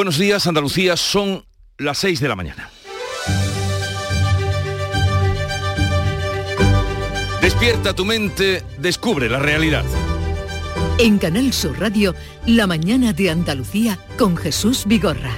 Buenos días, Andalucía, son las 6 de la mañana. Despierta tu mente, descubre la realidad. En Canal Sur Radio, La mañana de Andalucía con Jesús Vigorra.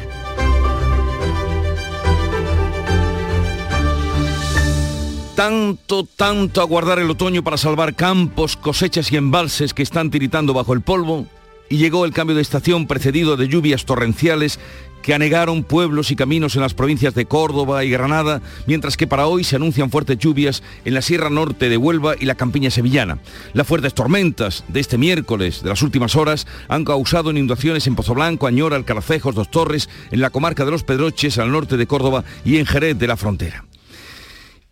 Tanto, tanto aguardar el otoño para salvar campos, cosechas y embalses que están tiritando bajo el polvo, y llegó el cambio de estación precedido de lluvias torrenciales que anegaron pueblos y caminos en las provincias de Córdoba y Granada, mientras que para hoy se anuncian fuertes lluvias en la Sierra Norte de Huelva y la campiña sevillana. Las fuertes tormentas de este miércoles de las últimas horas han causado inundaciones en Pozoblanco, Añora, Alcaracejos, Dos Torres, en la comarca de los Pedroches, al norte de Córdoba y en Jerez de la Frontera.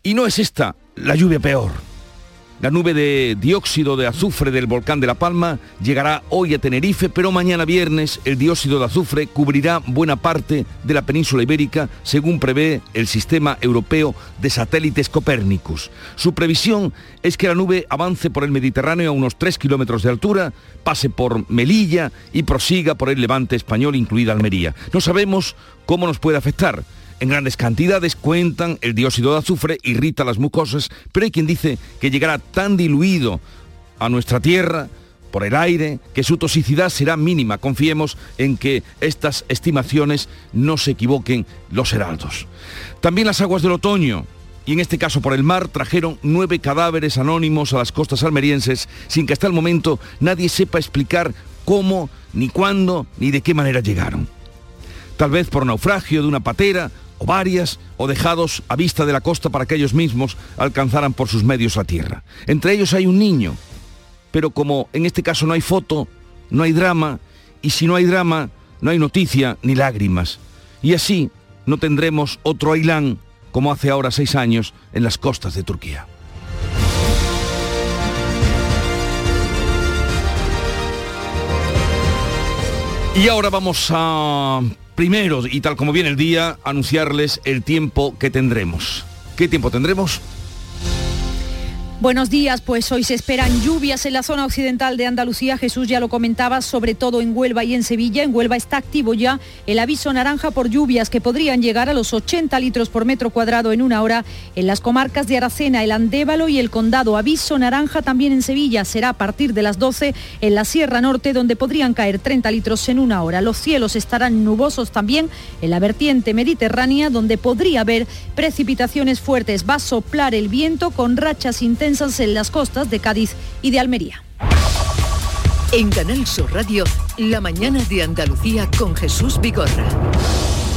Y no es esta la lluvia peor. La nube de dióxido de azufre del volcán de La Palma llegará hoy a Tenerife, pero mañana viernes el dióxido de azufre cubrirá buena parte de la península ibérica, según prevé el sistema europeo de satélites Copérnicus. Su previsión es que la nube avance por el Mediterráneo a unos 3 kilómetros de altura, pase por Melilla y prosiga por el levante español, incluida Almería. No sabemos cómo nos puede afectar en grandes cantidades, cuentan, el dióxido de azufre irrita las mucosas, pero hay quien dice que llegará tan diluido a nuestra tierra por el aire que su toxicidad será mínima. Confiemos en que estas estimaciones no se equivoquen los heraldos. También las aguas del otoño, y en este caso por el mar, trajeron nueve cadáveres anónimos a las costas almerienses sin que hasta el momento nadie sepa explicar cómo, ni cuándo, ni de qué manera llegaron. Tal vez por naufragio de una patera o varias, o dejados a vista de la costa para que ellos mismos alcanzaran por sus medios la tierra. Entre ellos hay un niño, pero como en este caso no hay foto, no hay drama, y si no hay drama, no hay noticia ni lágrimas. Y así no tendremos otro Ailán como hace ahora seis años en las costas de Turquía. Y ahora vamos a primero, y tal como viene el día, anunciarles el tiempo que tendremos. ¿Qué tiempo tendremos? Buenos días, pues hoy se esperan lluvias en la zona occidental de Andalucía. Jesús ya lo comentaba, sobre todo en Huelva y en Sevilla. En Huelva está activo ya el aviso naranja por lluvias que podrían llegar a los 80 litros por metro cuadrado en una hora. En las comarcas de Aracena, el Andévalo y el Condado. Aviso naranja también en Sevilla. Será a partir de las 12 en la Sierra Norte, donde podrían caer 30 litros en una hora. Los cielos estarán nubosos también en la vertiente mediterránea, donde podría haber precipitaciones fuertes. Va a soplar el viento con rachas intensas en las costas de Cádiz y de Almería. En Canal Sur Radio, la mañana de Andalucía con Jesús Vigorra.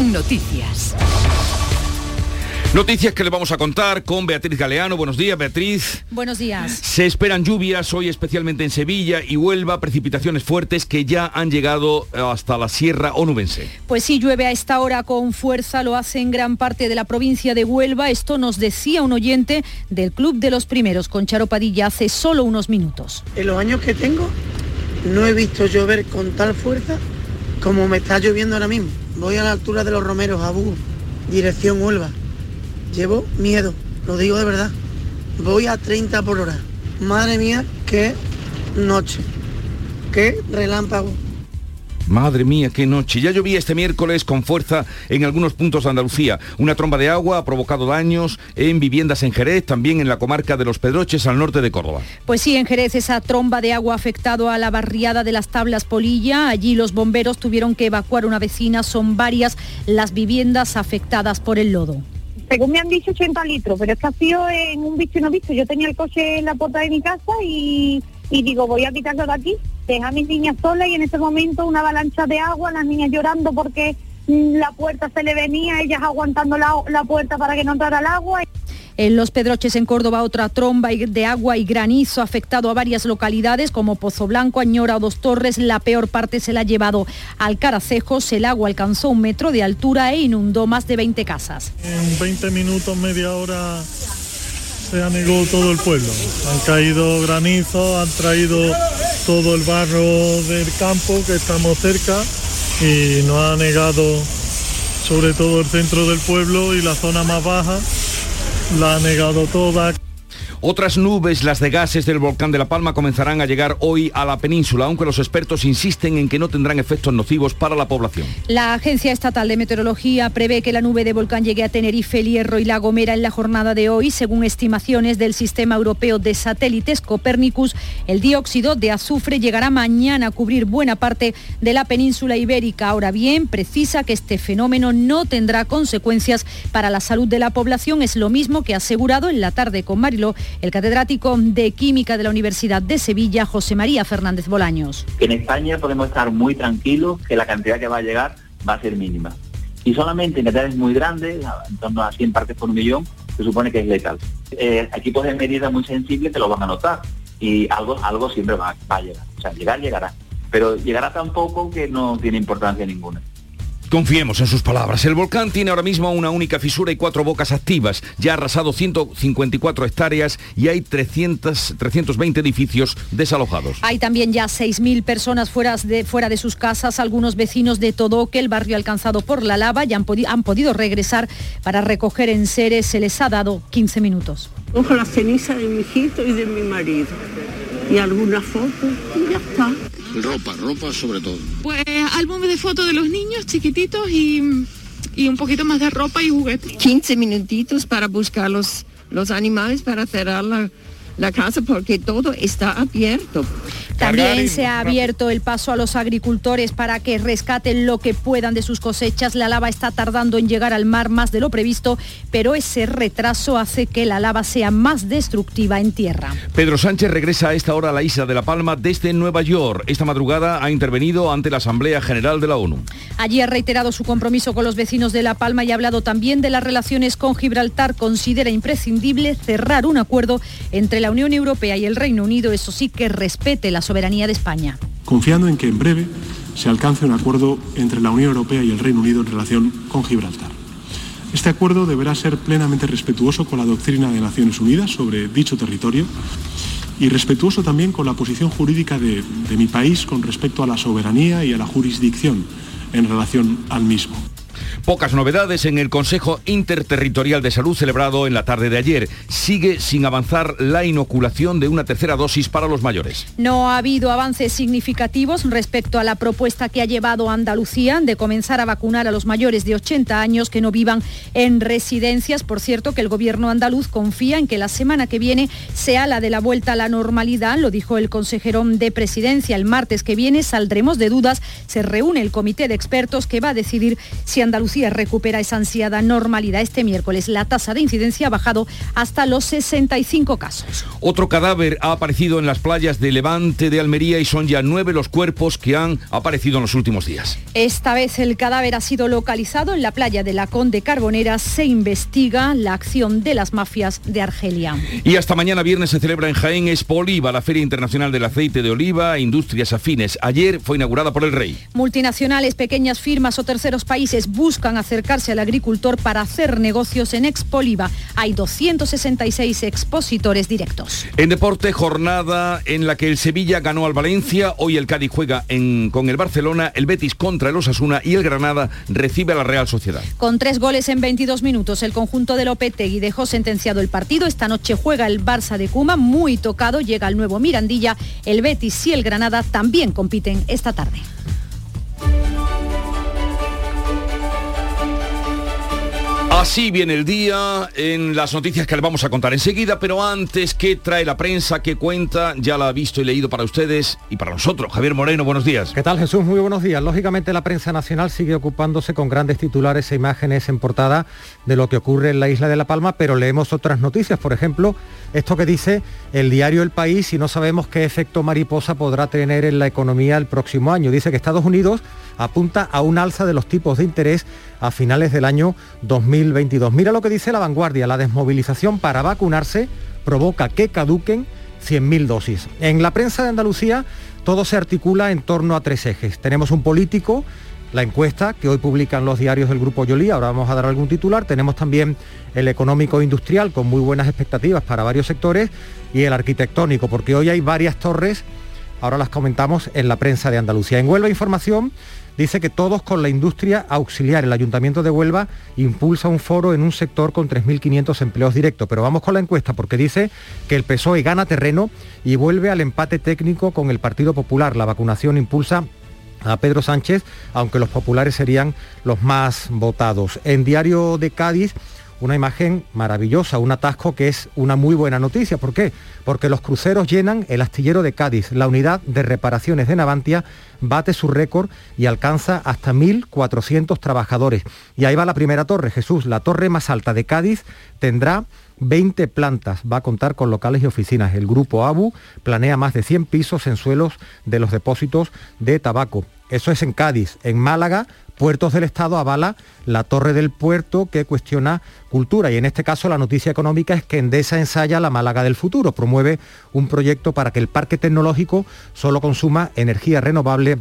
Noticias. Noticias que le vamos a contar con Beatriz Galeano. Buenos días, Beatriz. Buenos días. Se esperan lluvias hoy especialmente en Sevilla y Huelva, precipitaciones fuertes que ya han llegado hasta la Sierra Onubense. Pues sí, llueve a esta hora con fuerza, lo hace en gran parte de la provincia de Huelva. Esto nos decía un oyente del Club de los Primeros con Charo Padilla hace solo unos minutos. En los años que tengo no he visto llover con tal fuerza como me está lloviendo ahora mismo. Voy a la altura de los Romeros, Abú, dirección Huelva Llevo miedo, lo digo de verdad. Voy a 30 por hora. Madre mía, qué noche. Qué relámpago. Madre mía, qué noche. Ya llovía este miércoles con fuerza en algunos puntos de Andalucía. Una tromba de agua ha provocado daños en viviendas en Jerez, también en la comarca de Los Pedroches, al norte de Córdoba. Pues sí, en Jerez esa tromba de agua ha afectado a la barriada de las Tablas Polilla. Allí los bomberos tuvieron que evacuar una vecina. Son varias las viviendas afectadas por el lodo según me han dicho 80 litros, pero es que ha sido en un visto y no visto. Yo tenía el coche en la puerta de mi casa y, digo, voy a quitarlo de aquí, deja a mis niñas solas y en ese momento una avalancha de agua, las niñas llorando porque la puerta se le venía, ellas aguantando la, la puerta para que no entrara el agua. En Los Pedroches, en Córdoba, otra tromba de agua y granizo ha afectado a varias localidades como Pozo Blanco, Añora o Dos Torres. La peor parte se la ha llevado al Caracejos. El agua alcanzó un metro de altura e inundó más de 20 casas. En 20 minutos, media hora se anegó todo el pueblo. Han caído granizo, han traído todo el barro del campo que estamos cerca y nos ha negado sobre todo el centro del pueblo y la zona más baja la ha negado toda. Otras nubes, las de gases del volcán de La Palma, comenzarán a llegar hoy a la península, aunque los expertos insisten en que no tendrán efectos nocivos para la población. La Agencia Estatal de Meteorología prevé que la nube de volcán llegue a Tenerife, El Hierro y La Gomera en la jornada de hoy, según estimaciones del Sistema Europeo de Satélites Copernicus. El dióxido de azufre llegará mañana a cubrir buena parte de la península ibérica. Ahora bien, precisa que este fenómeno no tendrá consecuencias para la salud de la población. Es lo mismo que ha asegurado en la tarde con Marilo el catedrático de Química de la Universidad de Sevilla, José María Fernández Bolaños. En España podemos estar muy tranquilos que la cantidad que va a llegar va a ser mínima. Y solamente en cantidades muy grandes, en torno a 100 partes por millón, se supone que es letal. Eh, equipos de medida muy sensibles te lo van a notar y algo, algo siempre va, va a llegar. O sea, llegar llegará. Pero llegará tan poco que no tiene importancia ninguna. Confiemos en sus palabras. El volcán tiene ahora mismo una única fisura y cuatro bocas activas. Ya ha arrasado 154 hectáreas y hay 300, 320 edificios desalojados. Hay también ya 6.000 personas fuera de, fuera de sus casas. Algunos vecinos de Todoque, el barrio alcanzado por la lava, ya han, han podido regresar para recoger en seres. Se les ha dado 15 minutos. Cojo la ceniza de mi hijito y de mi marido y algunas fotos y ya está. Ropa, ropa sobre todo. Pues álbumes de fotos de los niños chiquititos y, y, un poquito más de ropa y juguetes. 15 minutitos para buscar los, los animales para cerrar la, la casa porque todo está abierto. También se ha abierto el paso a los agricultores para que rescaten lo que puedan de sus cosechas. La lava está tardando en llegar al mar más de lo previsto, pero ese retraso hace que la lava sea más destructiva en tierra. Pedro Sánchez regresa a esta hora a la isla de La Palma desde Nueva York. Esta madrugada ha intervenido ante la Asamblea General de la ONU. Allí ha reiterado su compromiso con los vecinos de La Palma y ha hablado también de las relaciones con Gibraltar. Considera imprescindible cerrar un acuerdo entre la Unión Europea y el Reino Unido, eso sí que respete la soberanía de España. Confiando en que en breve se alcance un acuerdo entre la Unión Europea y el Reino Unido en relación con Gibraltar. Este acuerdo deberá ser plenamente respetuoso con la doctrina de Naciones Unidas sobre dicho territorio y respetuoso también con la posición jurídica de, de mi país con respecto a la soberanía y a la jurisdicción en relación al mismo. Pocas novedades en el Consejo Interterritorial de Salud celebrado en la tarde de ayer. Sigue sin avanzar la inoculación de una tercera dosis para los mayores. No ha habido avances significativos respecto a la propuesta que ha llevado Andalucía de comenzar a vacunar a los mayores de 80 años que no vivan en residencias. Por cierto, que el gobierno andaluz confía en que la semana que viene sea la de la vuelta a la normalidad, lo dijo el consejero de presidencia. El martes que viene saldremos de dudas. Se reúne el comité de expertos que va a decidir si Andalucía recupera esa ansiada normalidad. Este miércoles la tasa de incidencia ha bajado hasta los 65 casos. Otro cadáver ha aparecido en las playas de Levante de Almería y son ya nueve los cuerpos que han aparecido en los últimos días. Esta vez el cadáver ha sido localizado en la playa de la Conde Carbonera. Se investiga la acción de las mafias de Argelia. Y hasta mañana viernes se celebra en Jaén Expo Oliva, la Feria Internacional del Aceite de Oliva e Industrias Afines. Ayer fue inaugurada por el Rey. Multinacionales, pequeñas firmas o terceros países buscan acercarse al agricultor para hacer negocios en Expoliva. Hay 266 expositores directos. En deporte, jornada en la que el Sevilla ganó al Valencia, hoy el Cádiz juega en, con el Barcelona, el Betis contra el Osasuna y el Granada recibe a la Real Sociedad. Con tres goles en 22 minutos, el conjunto de Lopetegui dejó sentenciado el partido. Esta noche juega el Barça de Cuma, muy tocado, llega el nuevo Mirandilla. El Betis y el Granada también compiten esta tarde. Así viene el día en las noticias que le vamos a contar enseguida, pero antes, ¿qué trae la prensa? ¿Qué cuenta? Ya la ha visto y leído para ustedes y para nosotros. Javier Moreno, buenos días. ¿Qué tal Jesús? Muy buenos días. Lógicamente la prensa nacional sigue ocupándose con grandes titulares e imágenes en portada de lo que ocurre en la isla de La Palma, pero leemos otras noticias. Por ejemplo, esto que dice el diario El País y no sabemos qué efecto mariposa podrá tener en la economía el próximo año. Dice que Estados Unidos apunta a un alza de los tipos de interés a finales del año 2022. Mira lo que dice la vanguardia, la desmovilización para vacunarse provoca que caduquen 100.000 dosis. En la prensa de Andalucía todo se articula en torno a tres ejes. Tenemos un político, la encuesta que hoy publican los diarios del Grupo Yolí, ahora vamos a dar algún titular, tenemos también el económico industrial con muy buenas expectativas para varios sectores y el arquitectónico, porque hoy hay varias torres, ahora las comentamos en la prensa de Andalucía. En Huelva Información dice que todos con la industria auxiliar. El Ayuntamiento de Huelva impulsa un foro en un sector con 3.500 empleos directos. Pero vamos con la encuesta porque dice que el PSOE gana terreno y vuelve al empate técnico con el Partido Popular. La vacunación impulsa a Pedro Sánchez, aunque los populares serían los más votados. En Diario de Cádiz una imagen maravillosa, un atasco que es una muy buena noticia. ¿Por qué? Porque los cruceros llenan el astillero de Cádiz. La unidad de reparaciones de Navantia bate su récord y alcanza hasta 1.400 trabajadores. Y ahí va la primera torre, Jesús. La torre más alta de Cádiz tendrá 20 plantas, va a contar con locales y oficinas. El grupo ABU planea más de 100 pisos en suelos de los depósitos de tabaco. Eso es en Cádiz. En Málaga Puertos del Estado avala la torre del puerto que cuestiona cultura y en este caso la noticia económica es que Endesa ensaya la Málaga del futuro, promueve un proyecto para que el parque tecnológico solo consuma energía renovable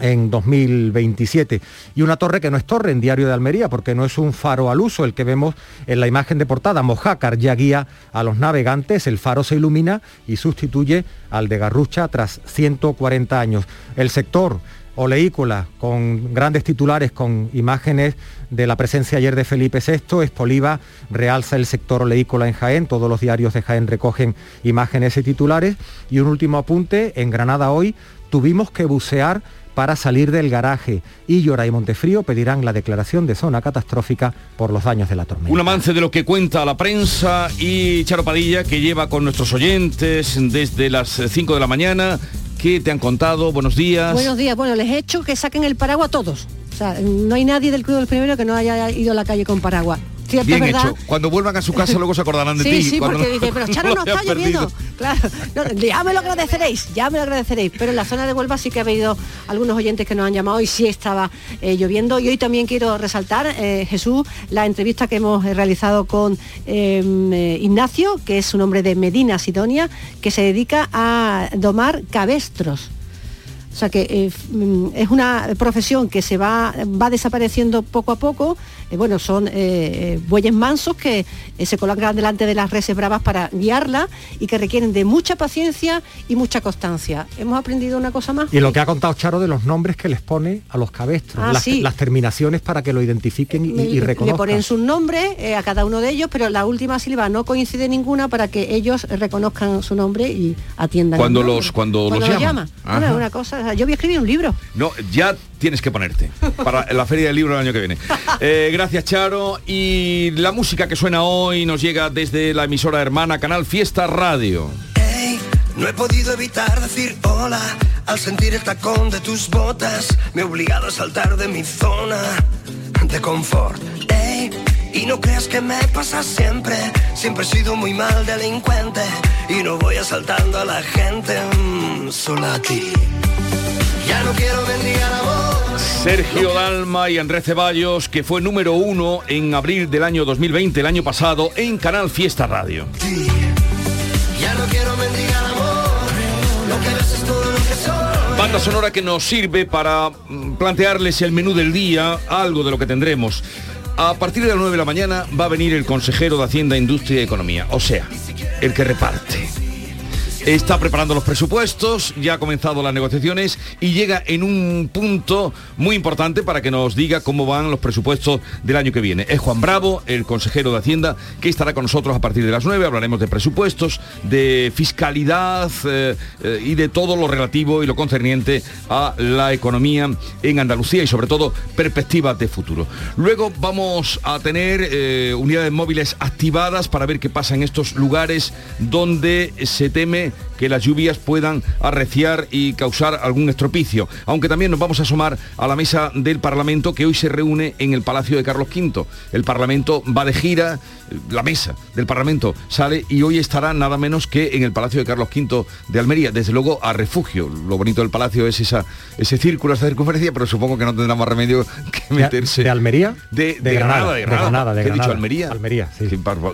en 2027. Y una torre que no es torre en Diario de Almería, porque no es un faro al uso el que vemos en la imagen de portada. Mojácar ya guía a los navegantes, el faro se ilumina y sustituye al de Garrucha tras 140 años. El sector oleícola con grandes titulares con imágenes de la presencia ayer de Felipe VI, Espoliva realza el sector oleícola en Jaén, todos los diarios de Jaén recogen imágenes y titulares. Y un último apunte, en Granada hoy tuvimos que bucear para salir del garaje. Illora y Montefrío pedirán la declaración de zona catastrófica por los daños de la tormenta. Un avance de lo que cuenta la prensa y Charo Padilla, que lleva con nuestros oyentes desde las 5 de la mañana ¿Qué te han contado? Buenos días. Buenos días. Bueno, les he hecho que saquen el paraguas a todos. O sea, no hay nadie del Club del Primero que no haya ido a la calle con paraguas. Bien hecho. Cuando vuelvan a su casa luego se acordarán de ti. Sí, porque dice, pero Charo no está lloviendo. Claro, ya me lo agradeceréis, ya me lo agradeceréis. Pero en la zona de Huelva sí que ha habido algunos oyentes que nos han llamado y sí estaba eh, lloviendo. Y hoy también quiero resaltar, eh, Jesús, la entrevista que hemos realizado con em, eh, Ignacio, que es un hombre de Medina, Sidonia, que se dedica a domar cabestros. O sea que mm, es una profesión que se va, va desapareciendo poco a poco eh, bueno, son eh, eh, bueyes mansos que se colocan delante de las reses bravas para guiarla y que requieren de mucha paciencia y mucha constancia. Hemos aprendido una cosa más. Y lo que ha contado Charo de los nombres que les pone a los cabestros, ah, las, terminaciones para que lo identifiquen y, y reconozcan. Le ponen sus nombres a cada uno de ellos, pero la última sílaba no coincide ninguna para que ellos reconozcan su nombre y atiendan. Cuando los cuando, los llama. una cosa, yo voy a escribir un libro. No, ya tienes que ponerte para la feria del libro del año que viene. Eh, gracias Charo. Y la música que suena hoy nos llega desde la emisora hermana Canal Fiesta Radio. no he podido evitar decir hola al sentir el tacón de tus botas. Me he obligado a saltar de mi zona de confort. y no creas que me pasa siempre. Siempre he sido muy mal delincuente y no voy asaltando a la gente, mm, solo a ti. Ya no quiero mendigar amor. Sergio Dalma y Andrés Ceballos, que fue número uno en abril del año 2020, el año pasado, en Canal Fiesta Radio. Ya no quiero mendigar amor. Lo que ves es todo lo que soy. Banda sonora que nos sirve para mm, plantearles el menú del día, algo de lo que tendremos. A partir de las 9 de la mañana va a venir el consejero de Hacienda, Industria y Economía, o sea, el que reparte está preparando los presupuestos, ya ha comenzado las negociaciones y llega en un punto muy importante para que nos diga cómo van los presupuestos del año que viene. Es Juan Bravo, el consejero de Hacienda, que estará con nosotros a partir de las 9. Hablaremos de presupuestos, de fiscalidad eh, eh, y de todo lo relativo y lo concerniente a la economía en Andalucía y sobre todo perspectivas de futuro. Luego vamos a tener eh, unidades móviles activadas para ver qué pasa en estos lugares donde se teme que las lluvias puedan arreciar y causar algún estropicio. Aunque también nos vamos a asomar a la mesa del Parlamento que hoy se reúne en el Palacio de Carlos V. El Parlamento va de gira, la mesa del Parlamento sale y hoy estará nada menos que en el Palacio de Carlos V de Almería, desde luego a refugio. Lo bonito del palacio es esa, ese círculo, esa circunferencia, pero supongo que no tendrá más remedio que meterse. ¿De, Almería? De, Granada, de Granada. De ¿Qué he dicho Almería? Almería, sí.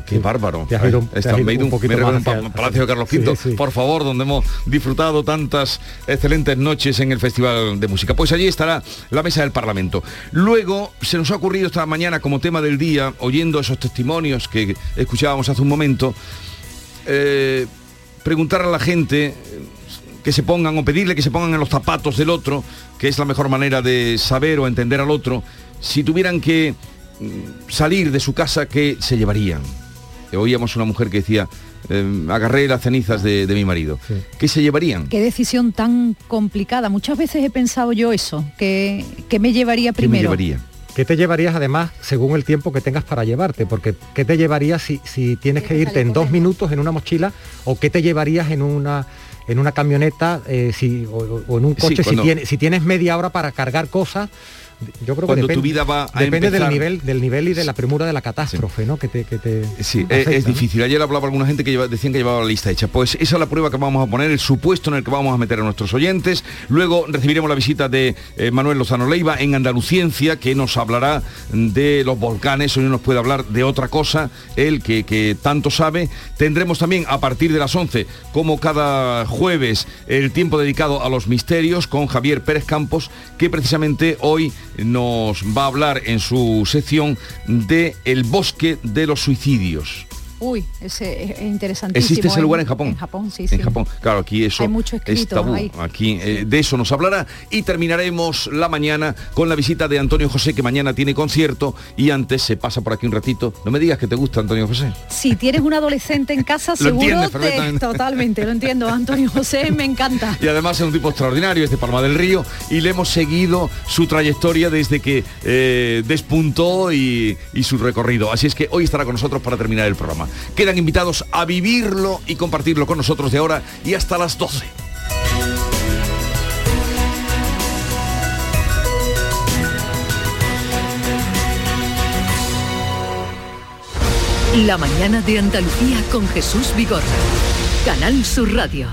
Qué, bárbaro. Te has ido, un, poquito más Palacio de Carlos V. Por favor, donde hemos disfrutado tantas excelentes noches en el Festival de Música. Pues allí estará la mesa del Parlamento. Luego se nos ha ocurrido esta mañana como tema del día, oyendo esos testimonios que escuchábamos hace un momento, eh, preguntar a la gente que se pongan o pedirle que se pongan en los zapatos del otro, que es la mejor manera de saber o entender al otro, si tuvieran que mm, salir de su casa, ¿qué se llevarían? Oíamos una mujer que decía, eh, agarré las cenizas de, de mi marido. ¿Qué se llevarían? Qué decisión tan complicada. Muchas veces he pensado yo eso, que, que me llevaría ¿Qué me primero. llevaría? ¿Qué te llevarías además según el tiempo que tengas para llevarte? Porque ¿qué te llevarías si, si tienes que irte en dos minutos en una mochila o qué te llevarías en una en una camioneta eh, si, o, o en un Sí, coche cuando- si, tienes, si tienes media hora para cargar cosas? Yo creo Cuando que tu vida va a depende del empezar- nivel del nivel y de la premura de la catástrofe, ¿no? Que te, que te Sí, es, afecta, es difícil. Ayer hablaba alguna gente que lleva- decían que llevaba la lista hecha. Pues esa es la prueba que vamos a poner, el supuesto en el que vamos a meter a nuestros oyentes. Luego recibiremos la visita de eh, Manuel Lozano Leiva en Andaluciencia, que nos hablará de los volcanes. Hoy no nos puede hablar de otra cosa, él que, que tanto sabe. Tendremos también a partir de las 11, como cada jueves, el tiempo dedicado a los misterios con Javier Pérez Campos, que precisamente hoy nos va a hablar en su sección de el bosque de los suicidios. Uy, ese es interesantísimo. ¿Existe ese ¿eh? lugar en Japón? En Japón, sí, sí. En Japón. Claro, aquí eso Hay mucho es escrito tabú. ahí. Aquí eh, de eso nos hablará y terminaremos la mañana con la visita de Antonio José, que mañana tiene concierto y antes se pasa por aquí un ratito. No me digas que te gusta Antonio José. Si tienes un adolescente en casa, Lo seguro entiendes te- totalmente, lo entiendo. Antonio José me encanta. Y además es un tipo extraordinario, es de Palma del Río, y le hemos seguido su trayectoria desde que eh, despuntó y, y su recorrido. Así es que hoy estará con nosotros para terminar el programa. Quedan invitados a vivirlo y compartirlo con nosotros de ahora y hasta las 12. La mañana de Andalucía con Jesús Vigorra. Canal Sur Radio.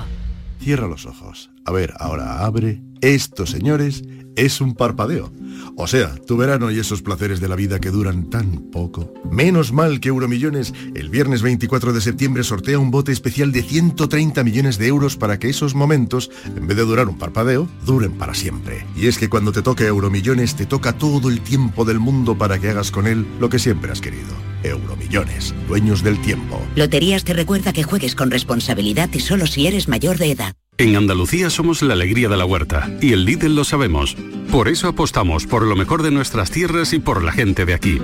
Cierra los ojos. A ver, ahora abre. Esto, señores, es un parpadeo. O sea, tu verano y esos placeres de la vida que duran tan poco. Menos mal que Euromillones el viernes 24 de septiembre sortea un bote especial de 130 millones de euros para que esos momentos, en vez de durar un parpadeo, duren para siempre. Y es que cuando te toque Euromillones te toca todo el tiempo del mundo para que hagas con él lo que siempre has querido. Euromillones, dueños del tiempo. Loterías te recuerda que juegues con responsabilidad y solo si eres mayor de edad. En Andalucía somos la alegría de la huerta y el Lidl lo sabemos. Por eso apostamos por lo mejor de nuestras tierras y por la gente de aquí.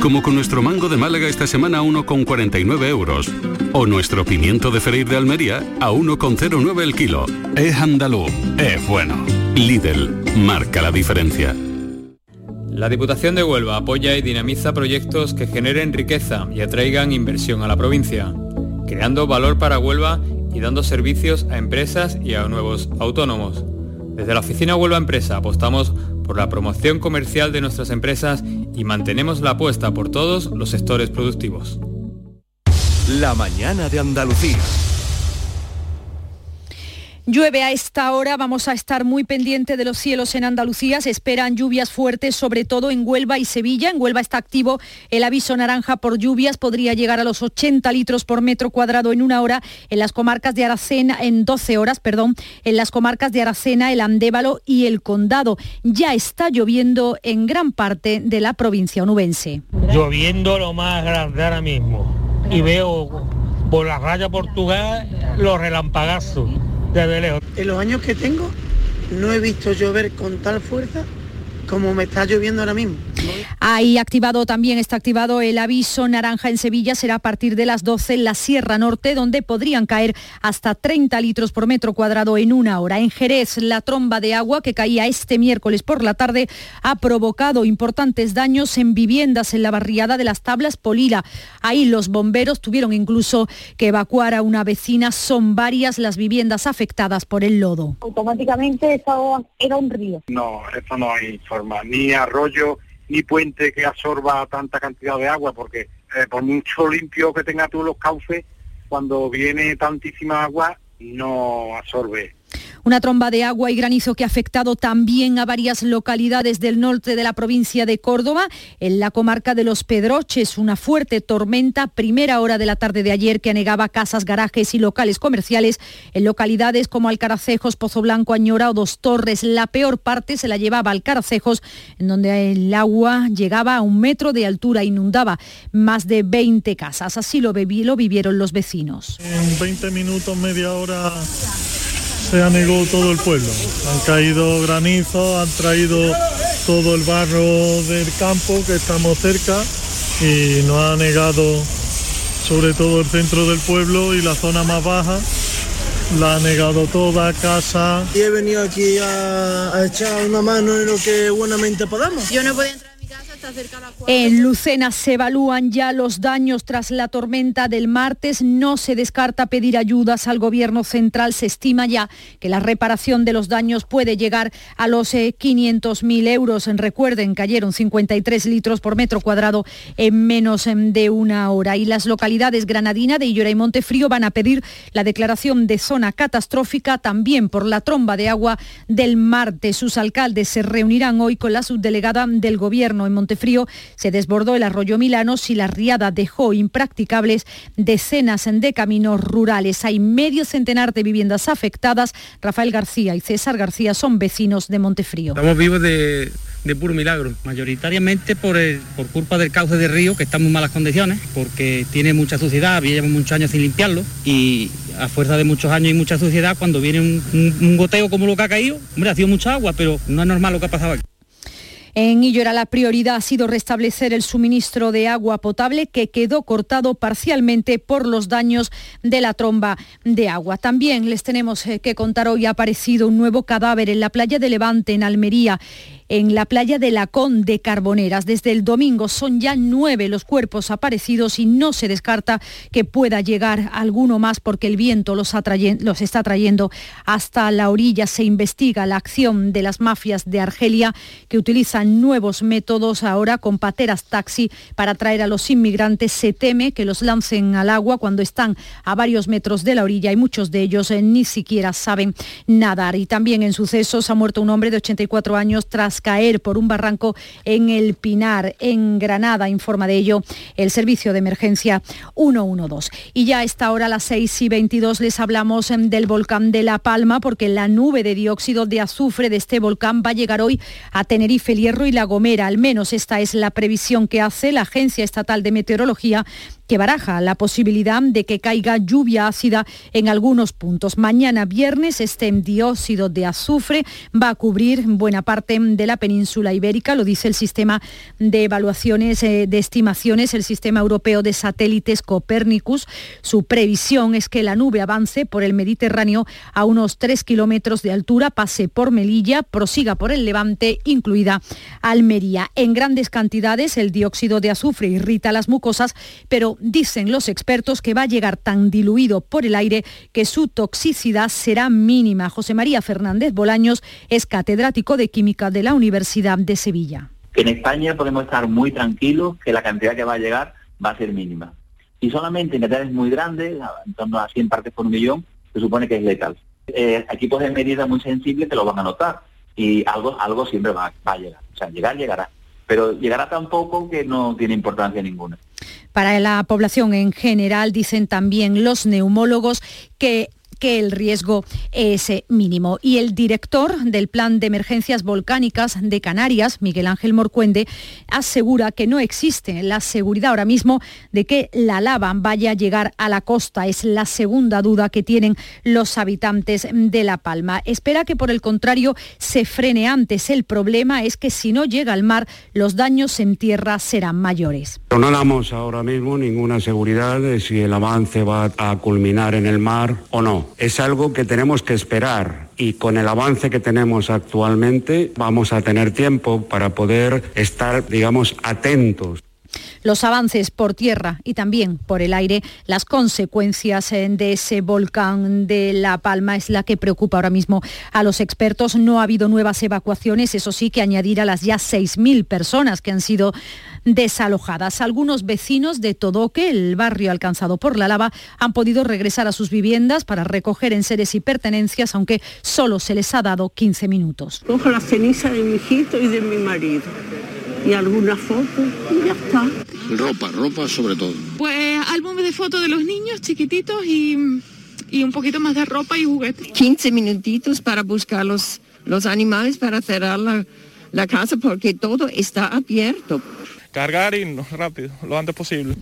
Como con nuestro mango de Málaga esta semana a 1,49 euros. O nuestro pimiento de freír de Almería a 1,09 el kilo. Es andaluz, es bueno. Lidl, marca la diferencia. La Diputación de Huelva apoya y dinamiza proyectos que generen riqueza y atraigan inversión a la provincia, creando valor para Huelva y dando servicios a empresas y a nuevos autónomos. Desde la oficina Huelva Empresa apostamos por la promoción comercial de nuestras empresas y mantenemos la apuesta por todos los sectores productivos. La mañana de Andalucía. Llueve a esta hora, vamos a estar muy pendiente de los cielos en Andalucía. Se esperan lluvias fuertes, sobre todo en Huelva y Sevilla. En Huelva está activo el aviso naranja por lluvias, podría llegar a los 80 litros por metro cuadrado en una hora. En las comarcas de Aracena, en 12 horas, perdón, en las comarcas de Aracena, el Andévalo y el Condado. Ya está lloviendo en gran parte de la provincia onubense. lloviendo lo más grande ahora mismo y veo por la raya Portugal los relampagazos desde. En los años que tengo no he visto llover con tal fuerza como me está lloviendo ahora mismo. Hay activado también, está activado el aviso naranja en Sevilla, será a partir de las 12 en la Sierra Norte, donde podrían caer hasta 30 litros por metro cuadrado en una hora. En Jerez, la tromba de agua que caía este miércoles por la tarde ha provocado importantes daños en viviendas en la barriada de las Tablas Polila. Ahí los bomberos tuvieron incluso que evacuar a una vecina. Son varias las viviendas afectadas por el lodo. Automáticamente eso era un río. No, esto no hay ni arroyo, ni puente que absorba tanta cantidad de agua, porque eh, por mucho limpio que tenga tú los cauces, cuando viene tantísima agua, no absorbe. Una tromba de agua y granizo que ha afectado también a varias localidades del norte de la provincia de Córdoba. En la comarca de Los Pedroches, una fuerte tormenta, primera hora de la tarde de ayer que anegaba casas, garajes y locales comerciales en localidades como Alcaracejos, Pozo Blanco, Añora o Dos Torres. La peor parte se la llevaba Alcaracejos, en donde el agua llegaba a un metro de altura, inundaba más de 20 casas. Así lo, lo vivieron los vecinos. En 20 minutos, media hora se anegó todo el pueblo. Han caído granizos, han traído todo el barro del campo que estamos cerca y nos ha anegado sobre todo el centro del pueblo y la zona más baja. La ha negado toda casa. Y he venido aquí a, a echar una mano en lo que buenamente podamos. Yo no puedo entrar en Lucena se evalúan ya los daños tras la tormenta del martes. No se descarta pedir ayudas al gobierno central. Se estima ya que la reparación de los daños puede llegar a los 500.000 eh, euros. Recuerden, cayeron 53 litros por metro cuadrado en menos em, de una hora. Y las localidades Granadina de Illora y Montefrío van a pedir la declaración de zona catastrófica también por la tromba de agua del martes. Sus alcaldes se reunirán hoy con la subdelegada del gobierno en Montefrío frío se desbordó el arroyo Milanos y la riada dejó impracticables decenas de caminos rurales. Hay medio centenar de viviendas afectadas. Rafael García y César García son vecinos de Montefrío. Estamos vivos de, puro milagro, mayoritariamente por, por culpa del cauce del río, que está en muy malas condiciones, porque tiene mucha suciedad, lleva muchos años sin limpiarlo y a fuerza de muchos años y mucha suciedad, cuando viene un, un goteo como lo que ha caído, hombre, ha sido mucha agua, pero no es normal lo que ha pasado aquí. En Illora la prioridad ha sido restablecer el suministro de agua potable que quedó cortado parcialmente por los daños de la tromba de agua. También les tenemos eh, que contar hoy ha aparecido un nuevo cadáver en la playa de Levante, en Almería en la playa de Lacón de Carboneras. Desde el domingo son ya nueve los cuerpos aparecidos y no se descarta que pueda llegar alguno más porque el viento los, está trayendo hasta la orilla. Se investiga la acción de las mafias de Argelia que utilizan nuevos métodos ahora con pateras taxi para traer a los inmigrantes. Se teme que los lancen al agua cuando están a varios metros de la orilla y muchos de ellos eh, ni siquiera saben nadar. Y también en sucesos ha muerto un hombre de 84 años tras caer por un barranco en el Pinar, en Granada. Informa de ello el servicio de emergencia 112. Y ya a esta hora, a las 6 y 22, les hablamos em, del volcán de La Palma, porque la nube de dióxido de azufre de este volcán va a llegar hoy a Tenerife, el Hierro y La Gomera. Al menos esta es la previsión que hace la Agencia Estatal de Meteorología que baraja la posibilidad de que caiga lluvia ácida en algunos puntos. Mañana viernes este dióxido de azufre va a cubrir buena parte de la península ibérica, lo dice el sistema de evaluaciones eh, de estimaciones, el sistema europeo de satélites Copernicus. Su previsión es que la nube avance por el Mediterráneo a unos 3 kilómetros de altura, pase por Melilla, prosiga por el Levante, incluida Almería. En grandes cantidades el dióxido de azufre irrita las mucosas, pero dicen los expertos que va a llegar tan diluido por el aire que su toxicidad será mínima. José María Fernández Bolaños es catedrático de Química de la Universidad de Sevilla. En España podemos estar muy tranquilos que la cantidad que va a llegar va a ser mínima. Y solamente en muy grandes, en torno a 100 partes por millón, se supone que es letal. Eh, equipos de medida muy sensibles te lo van a notar y algo, algo siempre va, va a llegar. O sea, llegar, llegará. Pero llegará tan poco que no tiene importancia ninguna. Para la población en general, dicen también los neumólogos que que el riesgo es eh, mínimo. Y el director del Plan de Emergencias Volcánicas de Canarias, Miguel Ángel Morcuende, asegura que no existe la seguridad ahora mismo de que la lava vaya a llegar a la costa. Es la segunda duda que tienen los habitantes de La Palma. Espera que por el contrario se frene antes. El problema es que si no llega al mar, los daños en tierra serán mayores. No damos ahora mismo ninguna seguridad de si el avance va a culminar en el mar o no es algo que tenemos que esperar y con el avance que tenemos actualmente vamos a tener tiempo para poder estar, digamos, atentos los avances por tierra y también por el aire, las consecuencias eh, de ese volcán de La Palma es la que preocupa ahora mismo a los expertos. No ha habido nuevas evacuaciones, eso sí que añadir a las ya 6.000 personas que han sido desalojadas. Algunos vecinos de Todoque, el barrio alcanzado por la lava, han podido regresar a sus viviendas para recoger enseres y pertenencias, aunque solo se les ha dado 15 minutos. Cojo la ceniza de mi hijito y de mi marido y alguna foto y ya está. Ropa, ropa sobre todo. Pues álbumes de fotos de los niños chiquititos y, un poquito más de ropa y juguetes. 15 minutitos para buscar los, los animales para cerrar la, la casa porque todo está abierto cargar y rápido, lo antes posible.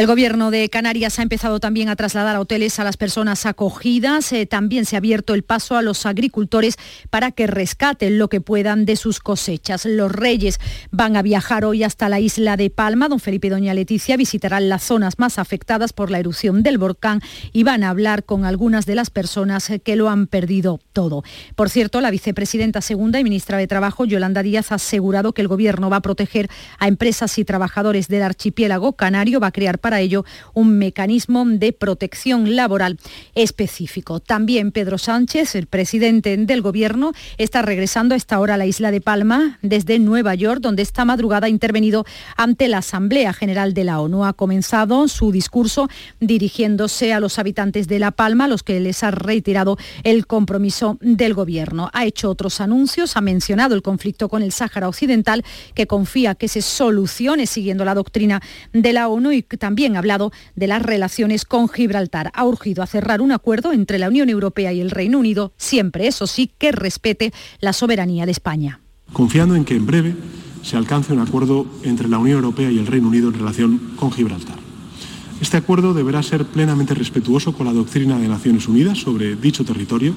El gobierno de Canarias ha empezado también a trasladar a hoteles a las personas acogidas. Eh, también se ha abierto el paso a los agricultores para que rescaten lo que puedan de sus cosechas. Los reyes van a viajar hoy hasta la isla de Palma. Don Felipe y Doña Leticia visitarán las zonas más afectadas por la erupción del volcán y van a hablar con algunas de las personas que lo han perdido todo. Por cierto, la vicepresidenta segunda y ministra de Trabajo, Yolanda Díaz, ha asegurado que el gobierno va a proteger a empresas y trabajadores del archipiélago canario, va a crear para ello un mecanismo de protección laboral específico. También Pedro Sánchez, el presidente del Gobierno, está regresando a esta hora a la isla de Palma desde Nueva York, donde esta madrugada ha intervenido ante la Asamblea General de la ONU. Ha comenzado su discurso dirigiéndose a los habitantes de La Palma, a los que les ha reiterado el compromiso del Gobierno. Ha hecho otros anuncios, ha mencionado el conflicto con el Sáhara Occidental, que confía que se solucione siguiendo la doctrina de la ONU y también también ha hablado de las relaciones con Gibraltar. Ha urgido a cerrar un acuerdo entre la Unión Europea y el Reino Unido, siempre, eso sí, que respete la soberanía de España. Confiando en que en breve se alcance un acuerdo entre la Unión Europea y el Reino Unido en relación con Gibraltar. Este acuerdo deberá ser plenamente respetuoso con la doctrina de Naciones Unidas sobre dicho territorio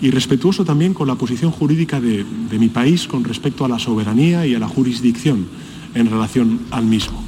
y respetuoso también con la posición jurídica de, de mi país con respecto a la soberanía y a la jurisdicción en relación al mismo.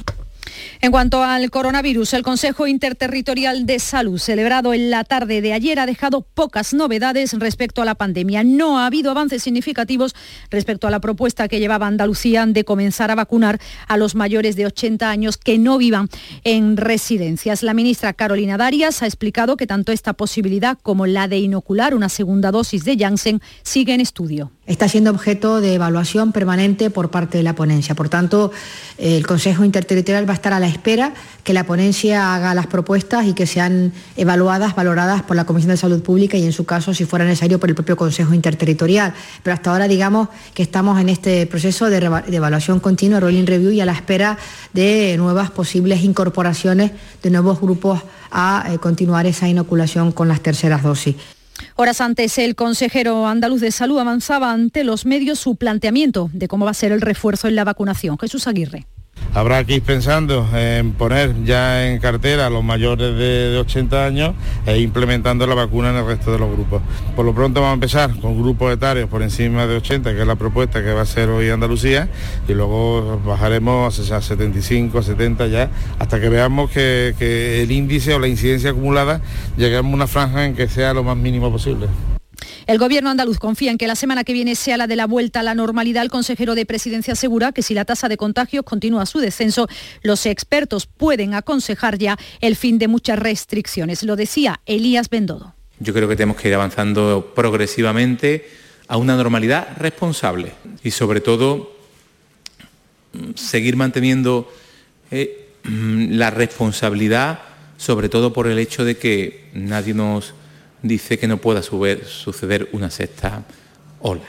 En cuanto al coronavirus, el Consejo Interterritorial de Salud, celebrado en la tarde de ayer, ha dejado pocas novedades respecto a la pandemia. No ha habido avances significativos respecto a la propuesta que llevaba Andalucía de comenzar a vacunar a los mayores de 80 años que no vivan en residencias. La ministra Carolina Darias ha explicado que tanto esta posibilidad como la de inocular una segunda dosis de Janssen sigue en estudio está siendo objeto de evaluación permanente por parte de la ponencia. Por tanto, el Consejo Interterritorial va a estar a la espera que la ponencia haga las propuestas y que sean evaluadas, valoradas por la Comisión de Salud Pública y, en su caso, si fuera necesario, por el propio Consejo Interterritorial. Pero hasta ahora, digamos que estamos en este proceso de, evaluación continua, rolling review, y a la espera de nuevas posibles incorporaciones de nuevos grupos a eh, continuar esa inoculación con las terceras dosis. Horas antes, el consejero andaluz de salud avanzaba ante los medios su planteamiento de cómo va a ser el refuerzo en la vacunación. Jesús Aguirre. Habrá que ir pensando en poner ya en cartera a los mayores de, 80 años e implementando la vacuna en el resto de los grupos. Por lo pronto vamos a empezar con grupos etarios por encima de 80, que es la propuesta que va a ser hoy Andalucía, y luego bajaremos a 75, 70 ya, hasta que veamos que, que el índice o la incidencia acumulada lleguemos a una franja en que sea lo más mínimo posible. El gobierno andaluz confía en que la semana que viene sea la de la vuelta a la normalidad. El consejero de presidencia asegura que si la tasa de contagios continúa su descenso, los expertos pueden aconsejar ya el fin de muchas restricciones. Lo decía Elías Bendodo. Yo creo que tenemos que ir avanzando progresivamente a una normalidad responsable y sobre todo seguir manteniendo eh, la responsabilidad, sobre todo por el hecho de que nadie nos dice que no pueda suceder una sexta ola.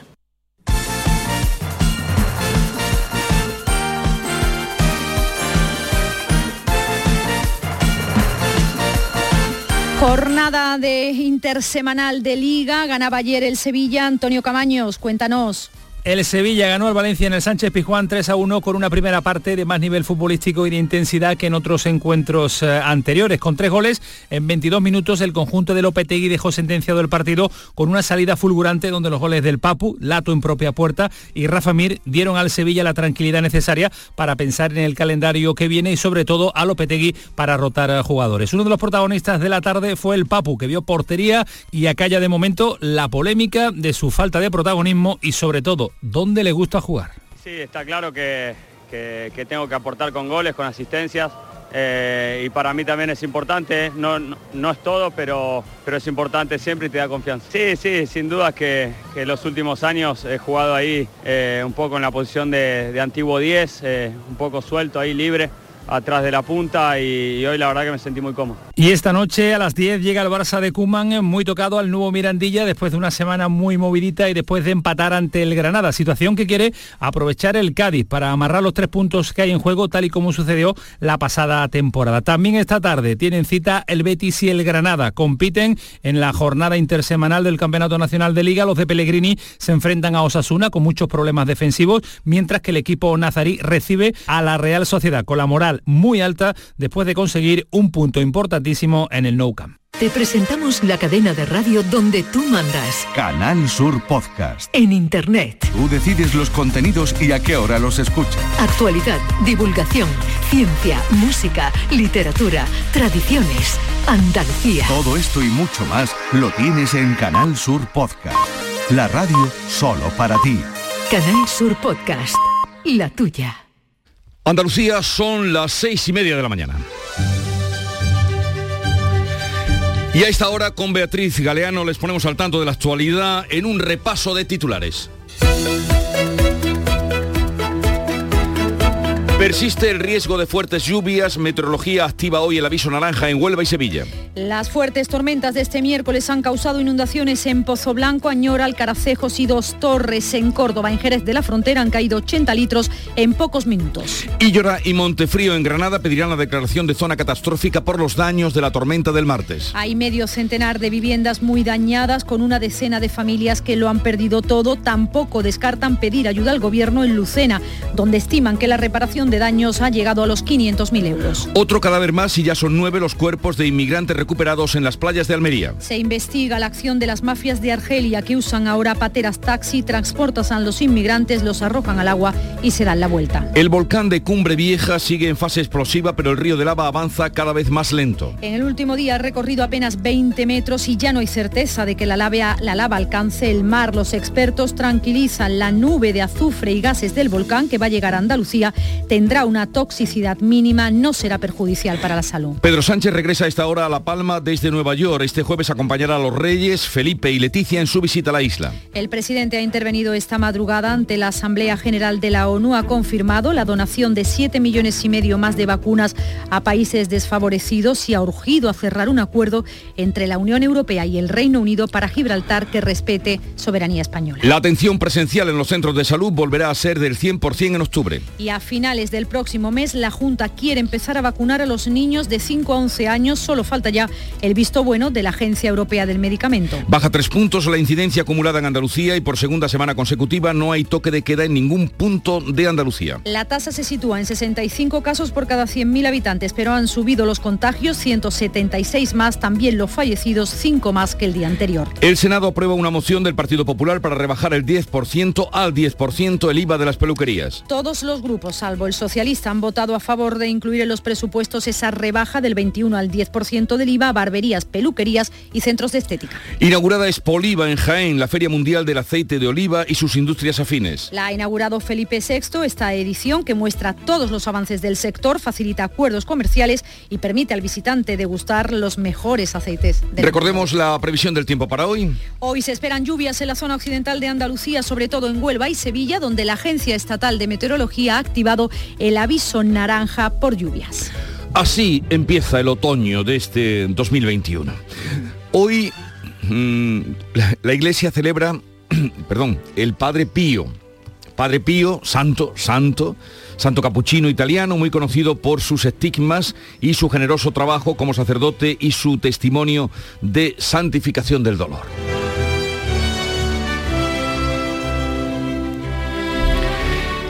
Jornada de intersemanal de liga, ganaba ayer el Sevilla, Antonio Camaños, cuéntanos. El Sevilla ganó al Valencia en el Sánchez Pizjuán 3 a 1 con una primera parte de más nivel futbolístico y de intensidad que en otros encuentros eh, anteriores. Con tres goles en 22 minutos el conjunto de Lopetegui dejó sentenciado el partido con una salida fulgurante donde los goles del Papu, Lato en propia puerta y Rafa Mir dieron al Sevilla la tranquilidad necesaria para pensar en el calendario que viene y sobre todo a Lopetegui para rotar a jugadores. Uno de los protagonistas de la tarde fue el Papu que vio portería y acalla de momento la polémica de su falta de protagonismo y sobre todo ¿dónde le gusta jugar? Sí, está claro que, tengo que aportar con goles, con asistencias. Eh, y para mí también es importante, no, no, es todo, pero, pero es importante siempre y te da confianza. Sí, sí, sin duda que, que los últimos años he jugado ahí eh, un poco en la posición de, antiguo 10, eh, un poco suelto ahí, libre, atrás de la punta y, hoy la verdad que me sentí muy cómodo. Y esta noche a las 10 llega el Barça de Cuman muy tocado al nuevo Mirandilla después de una semana muy movidita y después de empatar ante el Granada, situación que quiere aprovechar el Cádiz para amarrar los tres puntos que hay en juego tal y como sucedió la pasada temporada. También esta tarde tienen cita el Betis y el Granada. Compiten en la jornada intersemanal del Campeonato Nacional de Liga. Los de Pellegrini se enfrentan a Osasuna con muchos problemas defensivos, mientras que el equipo nazarí recibe a la Real Sociedad con la moral muy alta después de conseguir un punto importante en el Nou Camp. Te presentamos la cadena de radio donde tú mandas. Canal Sur Podcast. En Internet. Tú decides los contenidos y a qué hora los escuchas. Actualidad, divulgación, ciencia, música, literatura, tradiciones, Andalucía. Todo esto y mucho más lo tienes en Canal Sur Podcast. La radio solo para ti. Canal Sur Podcast. La tuya. Andalucía son las seis y media de la mañana. Y a esta hora con Beatriz Galeano les ponemos al tanto de la actualidad en un repaso de titulares. Persiste el riesgo de fuertes lluvias. Meteorología activa hoy el aviso naranja en Huelva y Sevilla. Las fuertes tormentas de este miércoles han causado inundaciones en Pozo Blanco, Añora, Alcaracejos y Dos Torres. En Córdoba, en Jerez de la Frontera, han caído 80 litros en pocos minutos. Illora y Montefrío en Granada pedirán la declaración de zona catastrófica por los daños de la tormenta del martes. Hay medio centenar de viviendas muy dañadas con una decena de familias que lo han perdido todo. Tampoco descartan pedir ayuda al gobierno en Lucena, donde estiman que la reparación de daños ha llegado a los 500.000 euros. Otro cadáver más y ya son nueve los cuerpos de inmigrantes recuperados en las playas de Almería. Se investiga la acción de las mafias de Argelia que usan ahora pateras taxi, transportan a los inmigrantes, los arrojan al agua y se dan la vuelta. El volcán de Cumbre Vieja sigue en fase explosiva, pero el río de lava avanza cada vez más lento. En el último día ha recorrido apenas 20 metros y ya no hay certeza de que la lava, la lava alcance el mar. Los expertos tranquilizan la nube de azufre y gases del volcán que va a llegar a Andalucía tendrá una toxicidad mínima, no será perjudicial para la salud. Pedro Sánchez regresa a esta hora a La Palma desde Nueva York. Este jueves acompañará a los reyes Felipe y Leticia en su visita a la isla. El presidente ha intervenido esta madrugada ante la Asamblea General de la ONU. Ha confirmado la donación de 7 millones y medio más de vacunas a países desfavorecidos y ha urgido a cerrar un acuerdo entre la Unión Europea y el Reino Unido para Gibraltar que respete soberanía española. La atención presencial en los centros de salud volverá a ser del 100% en octubre. Y a finales del próximo mes la Junta quiere empezar a vacunar a los niños de 5 a 11 años. Solo falta ya el visto bueno de la Agencia Europea del Medicamento. Baja tres puntos la incidencia acumulada en Andalucía y por segunda semana consecutiva no hay toque de queda en ningún punto de Andalucía. La tasa se sitúa en 65 casos por cada 100.000 habitantes, pero han subido los contagios, 176 más, también los fallecidos, 5 más que el día anterior. El Senado aprueba una moción del Partido Popular para rebajar el 10% al 10% el IVA de las peluquerías. Todos los grupos, salvo el socialista, han votado a favor de incluir en los presupuestos esa rebaja del 21 al 10% del IVA a barberías, peluquerías y centros de estética. Inaugurada Expoliva en Jaén, la Feria Mundial del Aceite de Oliva y sus industrias afines. La ha inaugurado Felipe VI esta edición que muestra todos los avances del sector, facilita acuerdos comerciales y permite al visitante degustar los mejores aceites. Del Recordemos mundo. la previsión del tiempo para hoy. Hoy se esperan lluvias en la zona occidental de Andalucía, sobre todo en Huelva y Sevilla, donde la Agencia Estatal de Meteorología ha activado el aviso naranja por lluvias. Así empieza el otoño de este 2021. Hoy mmm, la, la, iglesia celebra, perdón, el Padre Pío. Padre Pío, santo, santo, santo capuchino italiano, muy conocido por sus estigmas y su generoso trabajo como sacerdote y su testimonio de santificación del dolor.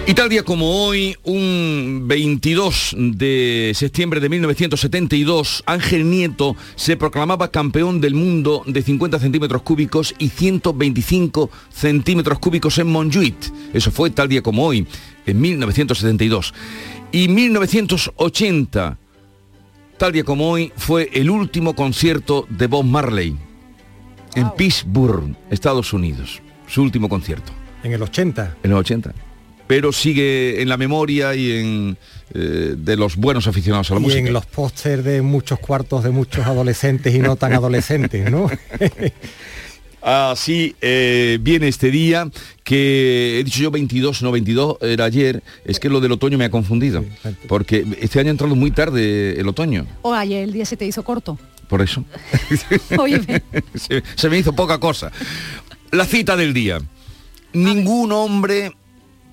Y tal día como hoy, un 22 de septiembre de 1972, Ángel Nieto se proclamaba campeón del mundo de 50 centímetros cúbicos y 125 centímetros cúbicos en Montjuic. Eso fue tal día como hoy, en 1972. Y 1980, tal día como hoy, fue el último concierto de Bob Marley en. Pittsburgh, Estados Unidos. Su último concierto. En el 80. En el 80 pero sigue en la memoria y en eh, de los buenos aficionados a la y música. en los pósters de muchos cuartos de muchos adolescentes y no tan adolescentes, ¿no? Así eh, viene este día que he dicho yo 22, no 22, era ayer, es que lo del otoño me ha confundido, porque este año ha entrado muy tarde el otoño. O ayer el día se te hizo corto. Por eso. Se, se me hizo poca cosa. La cita del día. Ningún hombre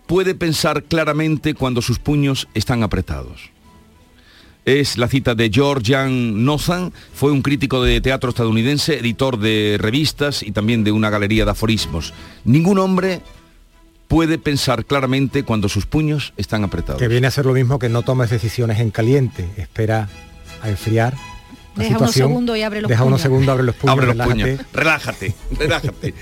puede pensar claramente cuando sus puños están apretados. Es la cita de George Jan Nozan, fue un crítico de teatro estadounidense, editor de revistas y también de una galería de aforismos. Ningún hombre puede pensar claramente cuando sus puños están apretados. Que viene a ser lo mismo que no tomes decisiones en caliente, espera a enfriar Deja unos segundos y abre los deja unos puños. segundos, abre los puños, Abre los relájate. puños. Relájate, relájate.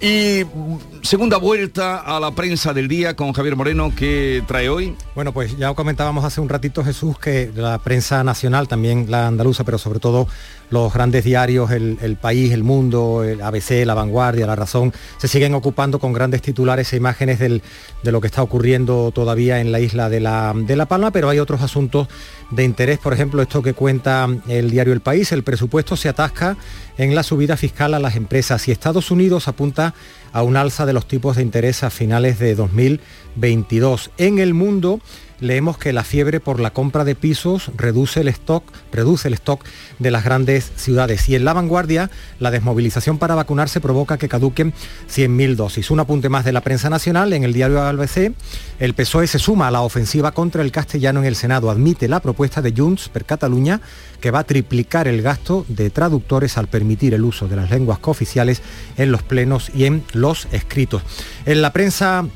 Y mm, segunda vuelta a la prensa del día con Javier Moreno que trae hoy. Bueno, pues ya comentábamos hace un ratito, Jesús, que la prensa nacional, también la andaluza, pero sobre todo los grandes diarios, el, País, El Mundo, el ABC, La Vanguardia, La Razón, se siguen ocupando con grandes titulares e imágenes de lo que está ocurriendo todavía en la isla de la, de la Palma, pero hay otros asuntos de interés, por ejemplo, esto que cuenta el diario El País, el presupuesto se atasca en la subida fiscal a las empresas y Estados Unidos apunta a un alza de los tipos de interés a finales de 2022. En el mundo leemos que la fiebre por la compra de pisos reduce el stock, reduce el stock de las grandes ciudades. Y en la vanguardia, la desmovilización para vacunarse provoca que caduquen 100.000 dosis. Un apunte más de la prensa nacional, en el diario ABC, el PSOE se suma a la ofensiva contra el castellano en el Senado. Admite la propuesta de Junts per Cataluña que va a triplicar el gasto de traductores al permitir el uso de las lenguas cooficiales en los plenos y en los escritos. En la prensa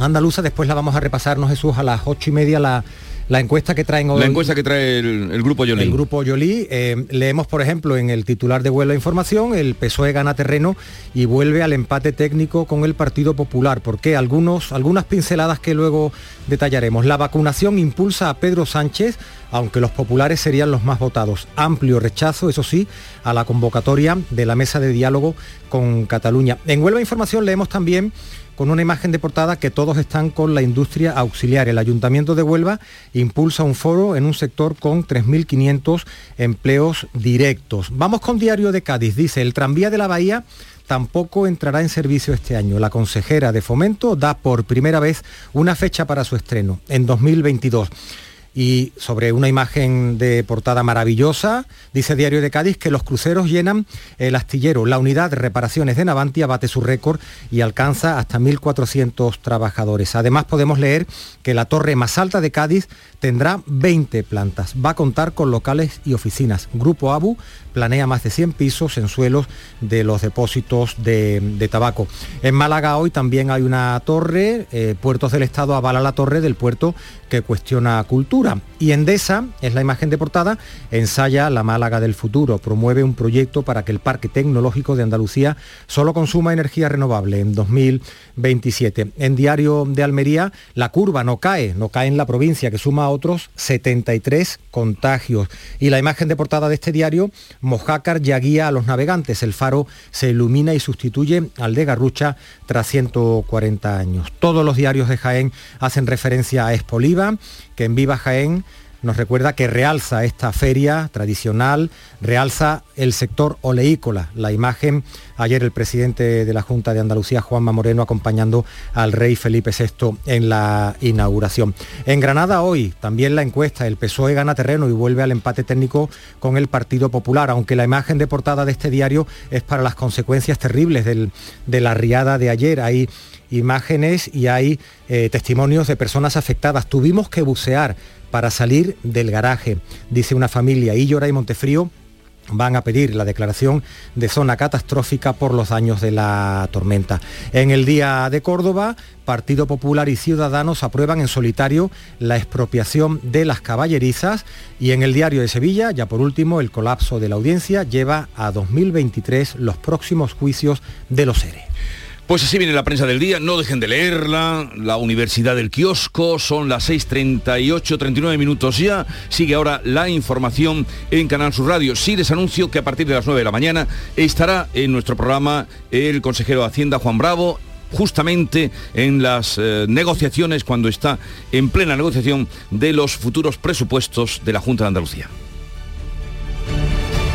andaluza, después la vamos a repasarnos Jesús a las ocho y media la, la encuesta que traen hoy. La encuesta que trae el, el grupo Yolín. El grupo Yolí. eh, leemos, por ejemplo, en el titular de Huelva Información, el PSOE gana terreno y vuelve al empate técnico con el Partido Popular. ¿Por qué? Algunos, algunas pinceladas que luego detallaremos. La vacunación impulsa a Pedro Sánchez, aunque los populares serían los más votados. Amplio rechazo, eso sí, a la convocatoria de la mesa de diálogo con Cataluña. En Huelva Información leemos también con una imagen de portada que todos están con la industria auxiliar. El Ayuntamiento de Huelva impulsa un foro en un sector con 3.500 empleos directos. Vamos con Diario de Cádiz. Dice, el tranvía de la Bahía tampoco entrará en servicio este año. La consejera de Fomento da por primera vez una fecha para su estreno, en 2022 y sobre una imagen de portada maravillosa, dice Diario de Cádiz que los cruceros llenan el astillero. La unidad de reparaciones de Navantia bate su récord y alcanza hasta 1.400 trabajadores. Además podemos leer que la torre más alta de Cádiz tendrá 20 plantas. Va a contar con locales y oficinas. Grupo ABU planea más de 100 pisos en suelos de los depósitos de, tabaco. En Málaga hoy también hay una torre, eh, Puertos del Estado avala la torre del puerto que cuestiona cultura. Y Endesa, es la imagen de portada, ensaya la Málaga del futuro, promueve un proyecto para que el Parque Tecnológico de Andalucía solo consuma energía renovable en 2027. En Diario de Almería, la curva no cae, no cae en la provincia, que suma otros 73 contagios. Y la imagen de portada de este diario, Mojácar ya guía a los navegantes. El faro se ilumina y sustituye al de Garrucha tras 140 años. Todos los diarios de Jaén hacen referencia a Espoliva, que en Viva Jaén nos recuerda que realza esta feria tradicional, realza el sector oleícola. La imagen, ayer el presidente de la Junta de Andalucía, Juanma Moreno, acompañando al rey Felipe VI en la inauguración. En Granada hoy también la encuesta, el PSOE gana terreno y vuelve al empate técnico con el Partido Popular, aunque la imagen de portada de este diario es para las consecuencias terribles del- de la riada de ayer. Hay imágenes y hay eh, testimonios de personas afectadas. Tuvimos que bucear para salir del garaje, dice una familia. Illora y Montefrío van a pedir la declaración de zona catastrófica por los daños de la tormenta. En el día de Córdoba, Partido Popular y Ciudadanos aprueban en solitario la expropiación de las caballerizas y en el diario de Sevilla, ya por último, el colapso de la audiencia lleva a 2023 los próximos juicios de los seres. Pues así viene la prensa del día, no dejen de leerla, la Universidad del Kiosco, son las 6.38, 39 minutos ya, sigue ahora la información en Canal Sur Radio. Sí les anuncio que a partir de las 9 de la mañana estará en nuestro programa el consejero de Hacienda Juan Bravo, justamente en las eh, negociaciones, cuando está en plena negociación de los futuros presupuestos de la Junta de Andalucía.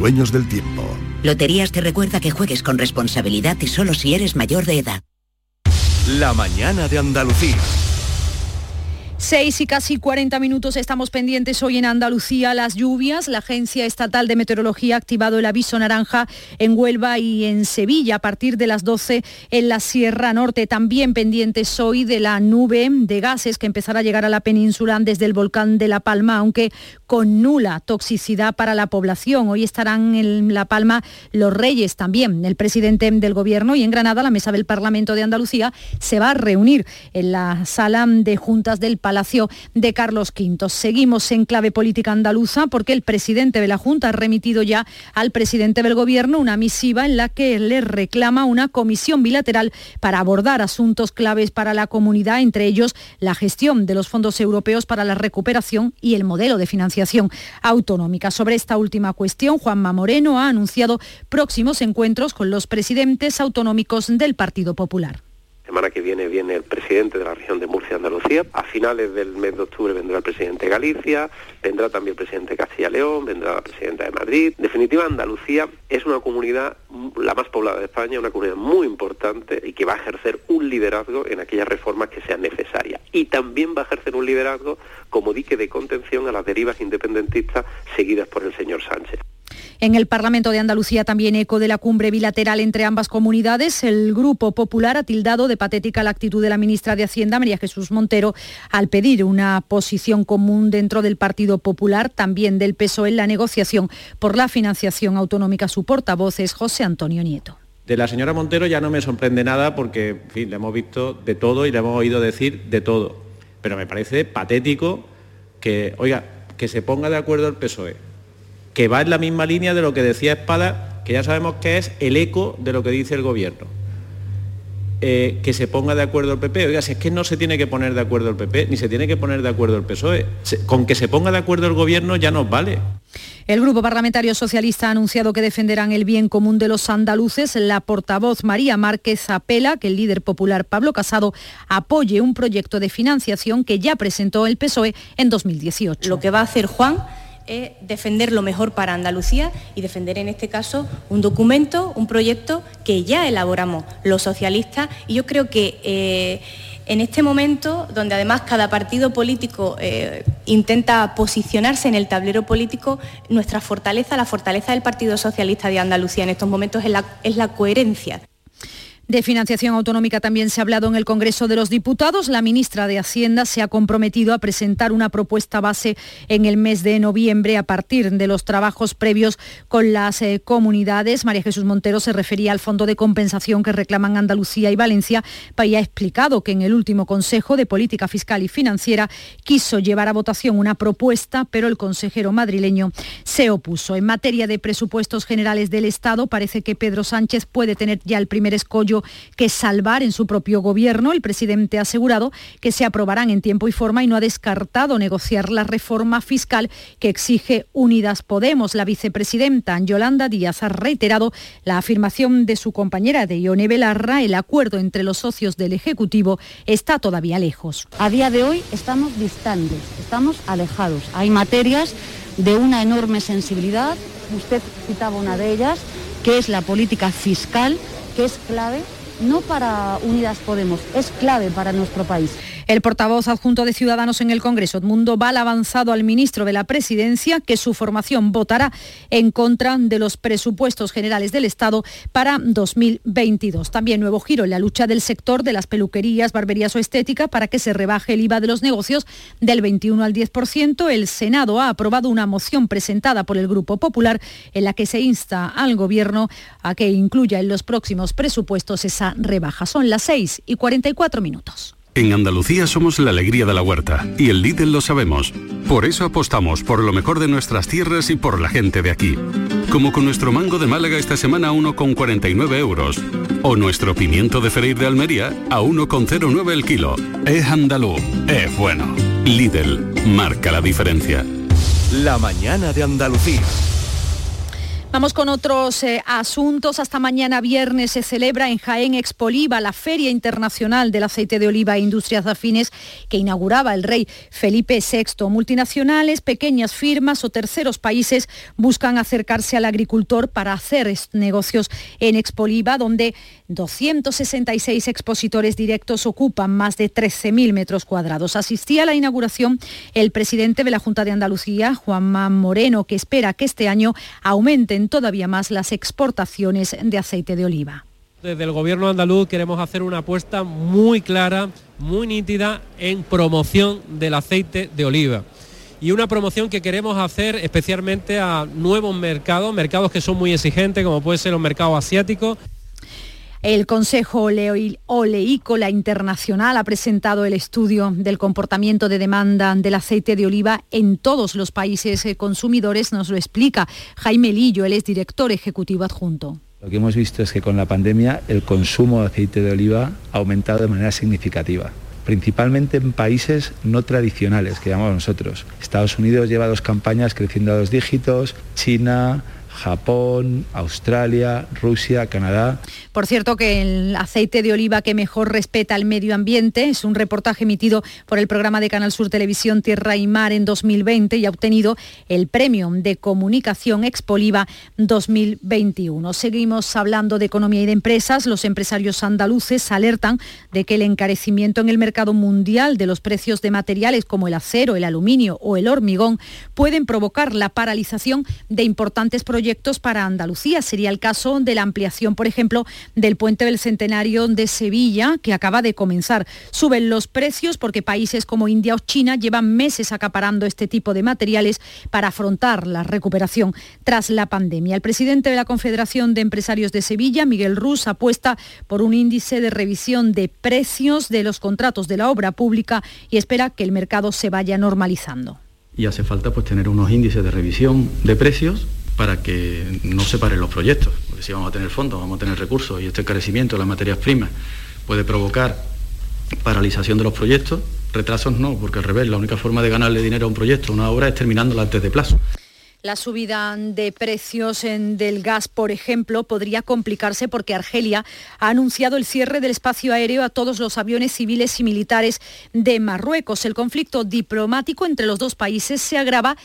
Dueños del tiempo. Loterías te recuerda que juegues con responsabilidad y solo si eres mayor de edad. La mañana de Andalucía. 6 y casi 40 minutos estamos pendientes hoy en Andalucía las lluvias. La Agencia Estatal de Meteorología ha activado el aviso naranja en Huelva y en Sevilla a partir de las 12 en la Sierra Norte. También pendientes hoy de la nube de gases que empezará a llegar a la península desde el volcán de La Palma, aunque con nula toxicidad para la población. Hoy estarán en La Palma los reyes también. El presidente del Gobierno y en Granada la mesa del Parlamento de Andalucía se va a reunir en la sala de juntas del Parlamento Palacio de Carlos V. Seguimos en clave política andaluza porque el presidente de la Junta ha remitido ya al presidente del Gobierno una misiva en la que le reclama una comisión bilateral para abordar asuntos claves para la comunidad, entre ellos la gestión de los fondos europeos para la recuperación y el modelo de financiación autonómica. Sobre esta última cuestión, Juanma Moreno ha anunciado próximos encuentros con los presidentes autonómicos del Partido Popular semana que viene viene el presidente de la región de Murcia, Andalucía. A finales del mes de octubre vendrá el presidente de Galicia, vendrá también el presidente de Castilla-León, vendrá la presidenta de Madrid. En definitiva, Andalucía es una comunidad la más poblada de España, una comunidad muy importante y que va a ejercer un liderazgo en aquellas reformas que sean necesarias. Y también va a ejercer un liderazgo como dique de contención a las derivas independentistas seguidas por el señor Sánchez. En el Parlamento de Andalucía también eco de la cumbre bilateral entre ambas comunidades. El Grupo Popular ha tildado de patética la actitud de la ministra de Hacienda, María Jesús Montero, al pedir una posición común dentro del Partido Popular, también del PSOE en la negociación por la financiación autonómica. Su portavoz es José Antonio Nieto. De la señora Montero ya no me sorprende nada porque, en fin, le hemos visto de todo y le hemos oído decir de todo. Pero me parece patético que, oiga, que se ponga de acuerdo el PSOE, que va en la misma línea de lo que decía Espada, que ya sabemos que es el eco de lo que dice el gobierno. Eh, que se ponga de acuerdo el PP. Oiga, si es que no se tiene que poner de acuerdo el PP, ni se tiene que poner de acuerdo el PSOE. con que se ponga de acuerdo el gobierno ya nos vale. El Grupo Parlamentario Socialista ha anunciado que defenderán el bien común de los andaluces. La portavoz María Márquez apela que el líder popular Pablo Casado apoye un proyecto de financiación que ya presentó el PSOE en 2018. Lo que va a hacer Juan es defender lo mejor para Andalucía y defender en este caso un documento, un proyecto que ya elaboramos los socialistas y yo creo que eh, en este momento, donde además cada partido político eh, intenta posicionarse en el tablero político, nuestra fortaleza, la fortaleza del Partido Socialista de Andalucía en estos momentos es la, es la coherencia. De financiación autonómica también se ha hablado en el Congreso de los Diputados. La ministra de Hacienda se ha comprometido a presentar una propuesta base en el mes de noviembre a partir de los trabajos previos con las eh, comunidades. María Jesús Montero se refería al fondo de compensación que reclaman Andalucía y Valencia y ha explicado que en el último Consejo de Política Fiscal y Financiera quiso llevar a votación una propuesta, pero el consejero madrileño se opuso. En materia de presupuestos generales del Estado, parece que Pedro Sánchez puede tener ya el primer escollo que salvar en su propio gobierno. El presidente ha asegurado que se aprobarán en tiempo y forma y no ha descartado negociar la reforma fiscal que exige Unidas Podemos. La vicepresidenta Yolanda Díaz ha reiterado la afirmación de su compañera de Ione Belarra. El acuerdo entre los socios del Ejecutivo está todavía lejos. A día de hoy estamos distantes, estamos alejados. Hay materias de una enorme sensibilidad. Usted citaba una de ellas, que es la política fiscal que es clave no para Unidas Podemos, es clave para nuestro país. El portavoz adjunto de Ciudadanos en el Congreso, Edmundo Val, ha avanzado al ministro de la Presidencia que su formación votará en contra de los presupuestos generales del Estado para 2022. También nuevo giro en la lucha del sector de las peluquerías, barberías o estética para que se rebaje el IVA de los negocios del 21 al 10%. El Senado ha aprobado una moción presentada por el Grupo Popular en la que se insta al Gobierno a que incluya en los próximos presupuestos esa rebaja. Son las 6 y 44 minutos. En Andalucía somos la alegría de la huerta y el Lidl lo sabemos. Por eso apostamos por lo mejor de nuestras tierras y por la gente de aquí. Como con nuestro mango de Málaga esta semana a 1,49 euros. O nuestro pimiento de freír de Almería a 1,09 el kilo. Es andaluz, es bueno. Lidl, marca la diferencia. La mañana de Andalucía. Vamos con otros eh, asuntos. Hasta mañana viernes se celebra en Jaén Expoliva la Feria Internacional del Aceite de Oliva e Industrias Afines que inauguraba el rey Felipe VI. Multinacionales, pequeñas firmas o terceros países buscan acercarse al agricultor para hacer negocios en Expoliva, donde 266 expositores directos ocupan más de 13.000 metros cuadrados. Asistía a la inauguración el presidente de la Junta de Andalucía, Juanma Moreno, que espera que este año aumenten todavía más las exportaciones de aceite de oliva. Desde el gobierno andaluz queremos hacer una apuesta muy clara, muy nítida en promoción del aceite de oliva. Y una promoción que queremos hacer especialmente a nuevos mercados, mercados que son muy exigentes, como puede ser los mercados asiáticos. El Consejo Oleícola Internacional ha presentado el estudio del comportamiento de demanda del aceite de oliva en todos los países eh, consumidores. Nos lo explica Jaime Lillo, él es director ejecutivo adjunto. Lo que hemos visto es que con la pandemia el consumo de aceite de oliva ha aumentado de manera significativa principalmente en países no tradicionales, que llamamos nosotros. Estados Unidos lleva dos campañas creciendo a dos dígitos, China, Japón, Australia, Rusia, Canadá. Por cierto que el aceite de oliva que mejor respeta el medio ambiente es un reportaje emitido por el programa de Canal Sur Televisión Tierra y Mar en 2020 y ha obtenido el premio de comunicación Expoliva 2021. Seguimos hablando de economía y de empresas. Los empresarios andaluces alertan de que el encarecimiento en el mercado mundial de los precios de materiales como el acero, el aluminio o el hormigón pueden provocar la paralización de importantes proyectos para Andalucía. Sería el caso de la ampliación, por ejemplo, del puente del Centenario de Sevilla, que acaba de comenzar. Suben los precios porque países como India o China llevan meses acaparando este tipo de materiales para afrontar la recuperación tras la pandemia. El presidente de la Confederación de Empresarios de Sevilla, Miguel Rus, apuesta por un índice de revisión de precios de los contratos de la obra pública y espera que el mercado se vaya normalizando. Y hace falta pues tener unos índices de revisión de precios para que no se paren los proyectos, porque si vamos a tener fondos, vamos a tener recursos y este encarecimiento de las materias primas puede provocar paralización de los proyectos, retrasos no, porque al revés, la única forma de ganarle dinero a un proyecto, a una obra, es terminándola antes de plazo. La subida de precios del gas, por ejemplo, podría complicarse porque Argelia ha anunciado el cierre del espacio aéreo a todos los aviones civiles y militares de Marruecos. El conflicto diplomático entre los dos países se agrava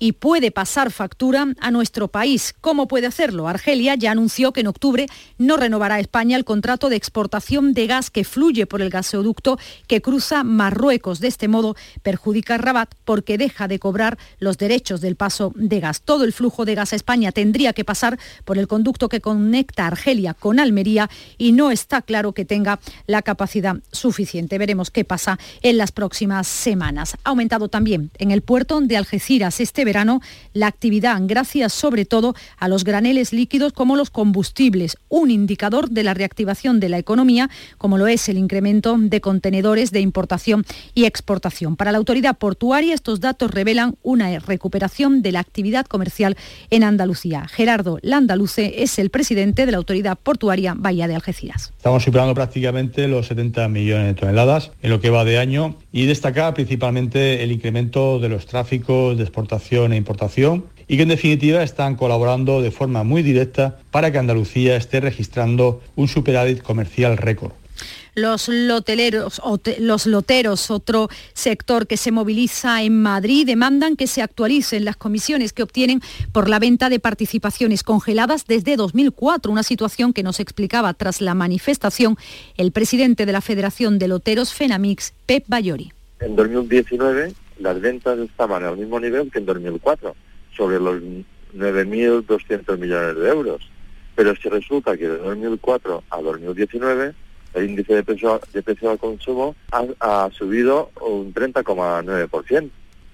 y puede pasar factura a nuestro país. ¿Cómo puede hacerlo? Argelia ya anunció que en octubre no renovará a España el contrato de exportación de gas que fluye por el gasoducto que cruza Marruecos. De este modo perjudica Rabat porque deja de cobrar los derechos del paso de gas. Todo el flujo de gas a España tendría que pasar por el conducto que conecta Argelia con Almería y no está claro que tenga la capacidad suficiente. Veremos qué pasa en las próximas semanas. Ha aumentado también en el puerto de Algeciras este verano la actividad gracias sobre todo a los graneles líquidos como los combustibles, un indicador de la reactivación de la economía como lo es el incremento de contenedores de importación y exportación. Para la autoridad portuaria estos datos revelan una recuperación de la actividad comercial en Andalucía. Gerardo Landaluce es el presidente de la autoridad portuaria Bahía de Algeciras. Estamos superando prácticamente los 70 millones de toneladas en lo que va de año y destaca principalmente el incremento de los tráficos de exportación e importación y que en definitiva están colaborando de forma muy directa para que Andalucía esté registrando un superávit comercial récord. Los loteleros, los loteros, otro sector que se moviliza en Madrid, demandan que se actualicen las comisiones que obtienen por la venta de participaciones congeladas desde 2004, una situación que nos explicaba tras la manifestación el presidente de la Federación de Loteros Fenamix, Pep Bayori. En 2019 las ventas estaban al mismo nivel que en 2004, sobre los 9.200 millones de euros. Pero si resulta que de 2004 a 2019 el índice de precio, de precio al consumo ha, subido un 30,9%.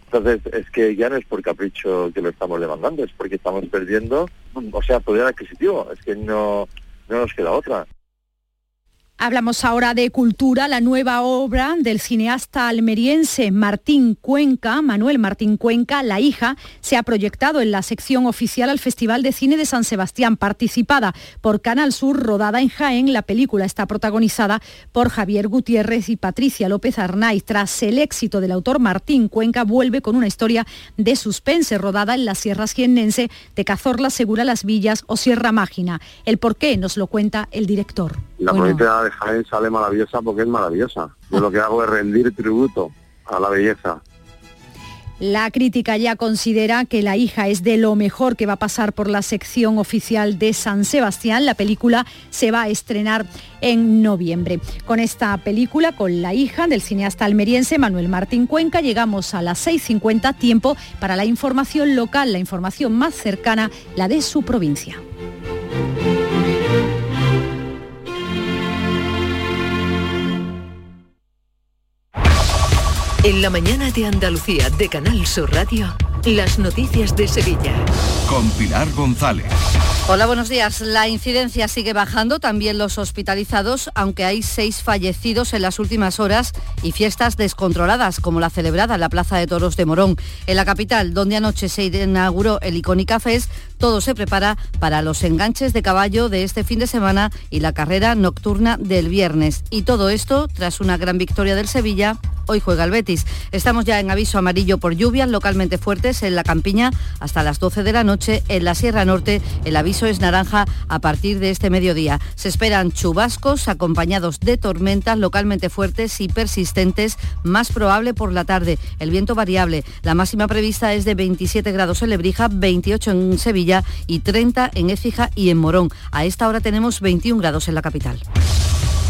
Entonces, es que ya no es por capricho que lo estamos demandando, es porque estamos perdiendo, o sea, poder adquisitivo, es que no, no nos queda otra. Hablamos ahora de cultura, la nueva obra del cineasta almeriense Martín Cuenca, Manuel Martín Cuenca, La hija, se ha proyectado en la sección oficial al Festival de Cine de San Sebastián, participada por Canal Sur, rodada en Jaén. La película está protagonizada por Javier Gutiérrez y Patricia López Arnaiz. Tras el éxito del autor, Martín Cuenca vuelve con una historia de suspense rodada en las sierras jiennense de Cazorla, Segura Las Villas o Sierra Mágina. El por qué nos lo cuenta el director. La bonita de Jaén sale maravillosa porque es maravillosa. Yo lo que hago es rendir tributo a la belleza. La crítica ya considera que La hija es de lo mejor que va a pasar por la sección oficial de San Sebastián. La película se va a estrenar en noviembre. Con esta película, con La hija del cineasta almeriense Manuel Martín Cuenca, llegamos a las 6.50, tiempo para la información local, la información más cercana, la de su provincia. En la mañana de Andalucía de Canal Sur Radio, las noticias de Sevilla. Con Pilar González. Hola, buenos días. La incidencia sigue bajando, también los hospitalizados, aunque hay seis fallecidos en las últimas horas y fiestas descontroladas, como la celebrada en la Plaza de Toros de Morón. En la capital, donde anoche se inauguró el Icónica Fest, todo se prepara para los enganches de caballo de este fin de semana y la carrera nocturna del viernes. Y todo esto tras una gran victoria del Sevilla Hoy juega el Betis. Estamos ya en aviso amarillo por lluvias localmente fuertes en la campiña hasta las 12 de la noche. En la Sierra Norte el aviso es naranja a partir de este mediodía. Se esperan chubascos acompañados de tormentas localmente fuertes y persistentes, más probable por la tarde. El viento variable. La máxima prevista es de 27 grados en Lebrija, 28 en Sevilla y 30 en Écija y en Morón. A esta hora tenemos 21 grados en la capital.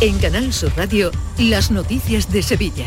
En Canal Sur Radio, las noticias de Sevilla.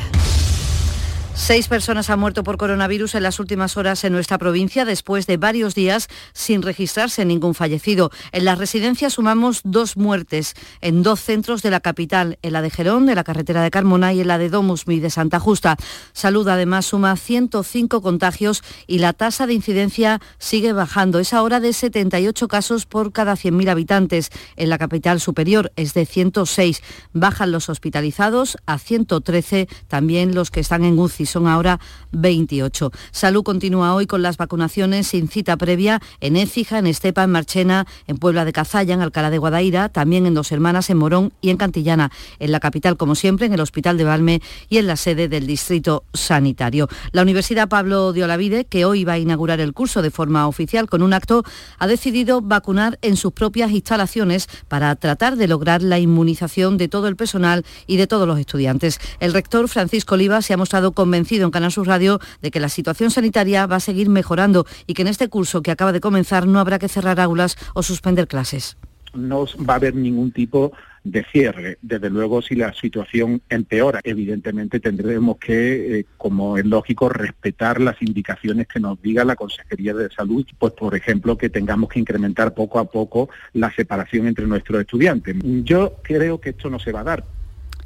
Seis personas han muerto por coronavirus en las últimas horas en nuestra provincia después de varios días sin registrarse ningún fallecido. En las residencias sumamos dos muertes en dos centros de la capital, en la de Gerón, de la carretera de Carmona y en la de Domusmi de Santa Justa. Salud además suma 105 contagios y la tasa de incidencia sigue bajando. Es ahora de 78 casos por cada 100.000 habitantes. En la capital superior es de 106. Bajan los hospitalizados a 113, también los que están en UCI son ahora 28. Salud continúa hoy con las vacunaciones sin cita previa en Écija, en Estepa, en Marchena, en Puebla de Cazalla, en Alcalá de Guadaira, también en Dos Hermanas, en Morón y en Cantillana. En la capital, como siempre, en el Hospital de Valme y en la sede del Distrito Sanitario. La Universidad Pablo de Olavide, que hoy va a inaugurar el curso de forma oficial con un acto, ha decidido vacunar en sus propias instalaciones para tratar de lograr la inmunización de todo el personal y de todos los estudiantes. El rector Francisco Oliva se ha mostrado convencido convencido en Canal Sur Radio de que la situación sanitaria va a seguir mejorando y que en este curso que acaba de comenzar no habrá que cerrar aulas o suspender clases. No va a haber ningún tipo de cierre. Desde luego, si la situación empeora, evidentemente tendremos que, eh, como es lógico, respetar las indicaciones que nos diga la Consejería de Salud, pues por ejemplo, que tengamos que incrementar poco a poco la separación entre nuestros estudiantes. Yo creo que esto no se va a dar,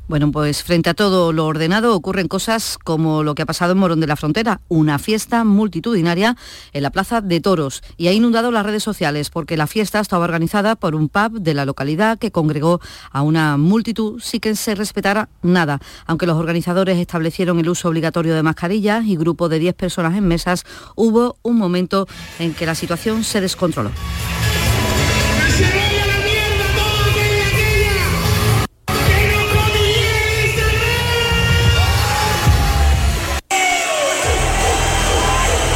bueno, pues frente a todo lo ordenado ocurren cosas como lo que ha pasado en Morón de la Frontera, una fiesta multitudinaria en la Plaza de Toros y ha inundado las redes sociales porque la fiesta estaba organizada por un pub de la localidad que congregó a una multitud sin que se respetara nada. Aunque los organizadores establecieron el uso obligatorio de mascarillas y grupo de 10 personas en mesas, hubo un momento en que la situación se descontroló.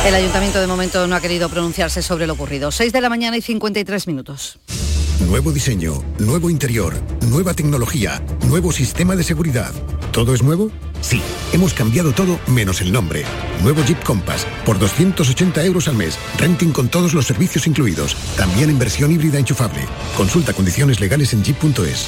El ayuntamiento de momento no ha querido pronunciarse sobre lo ocurrido. 6 de la mañana y 53 minutos. Nuevo diseño, nuevo interior, nueva tecnología, nuevo sistema de seguridad. ¿Todo es nuevo? Sí, hemos cambiado todo menos el nombre. Nuevo Jeep Compass, por 280 euros al mes. Renting con todos los servicios incluidos. También en versión híbrida enchufable. Consulta condiciones legales en jeep.es.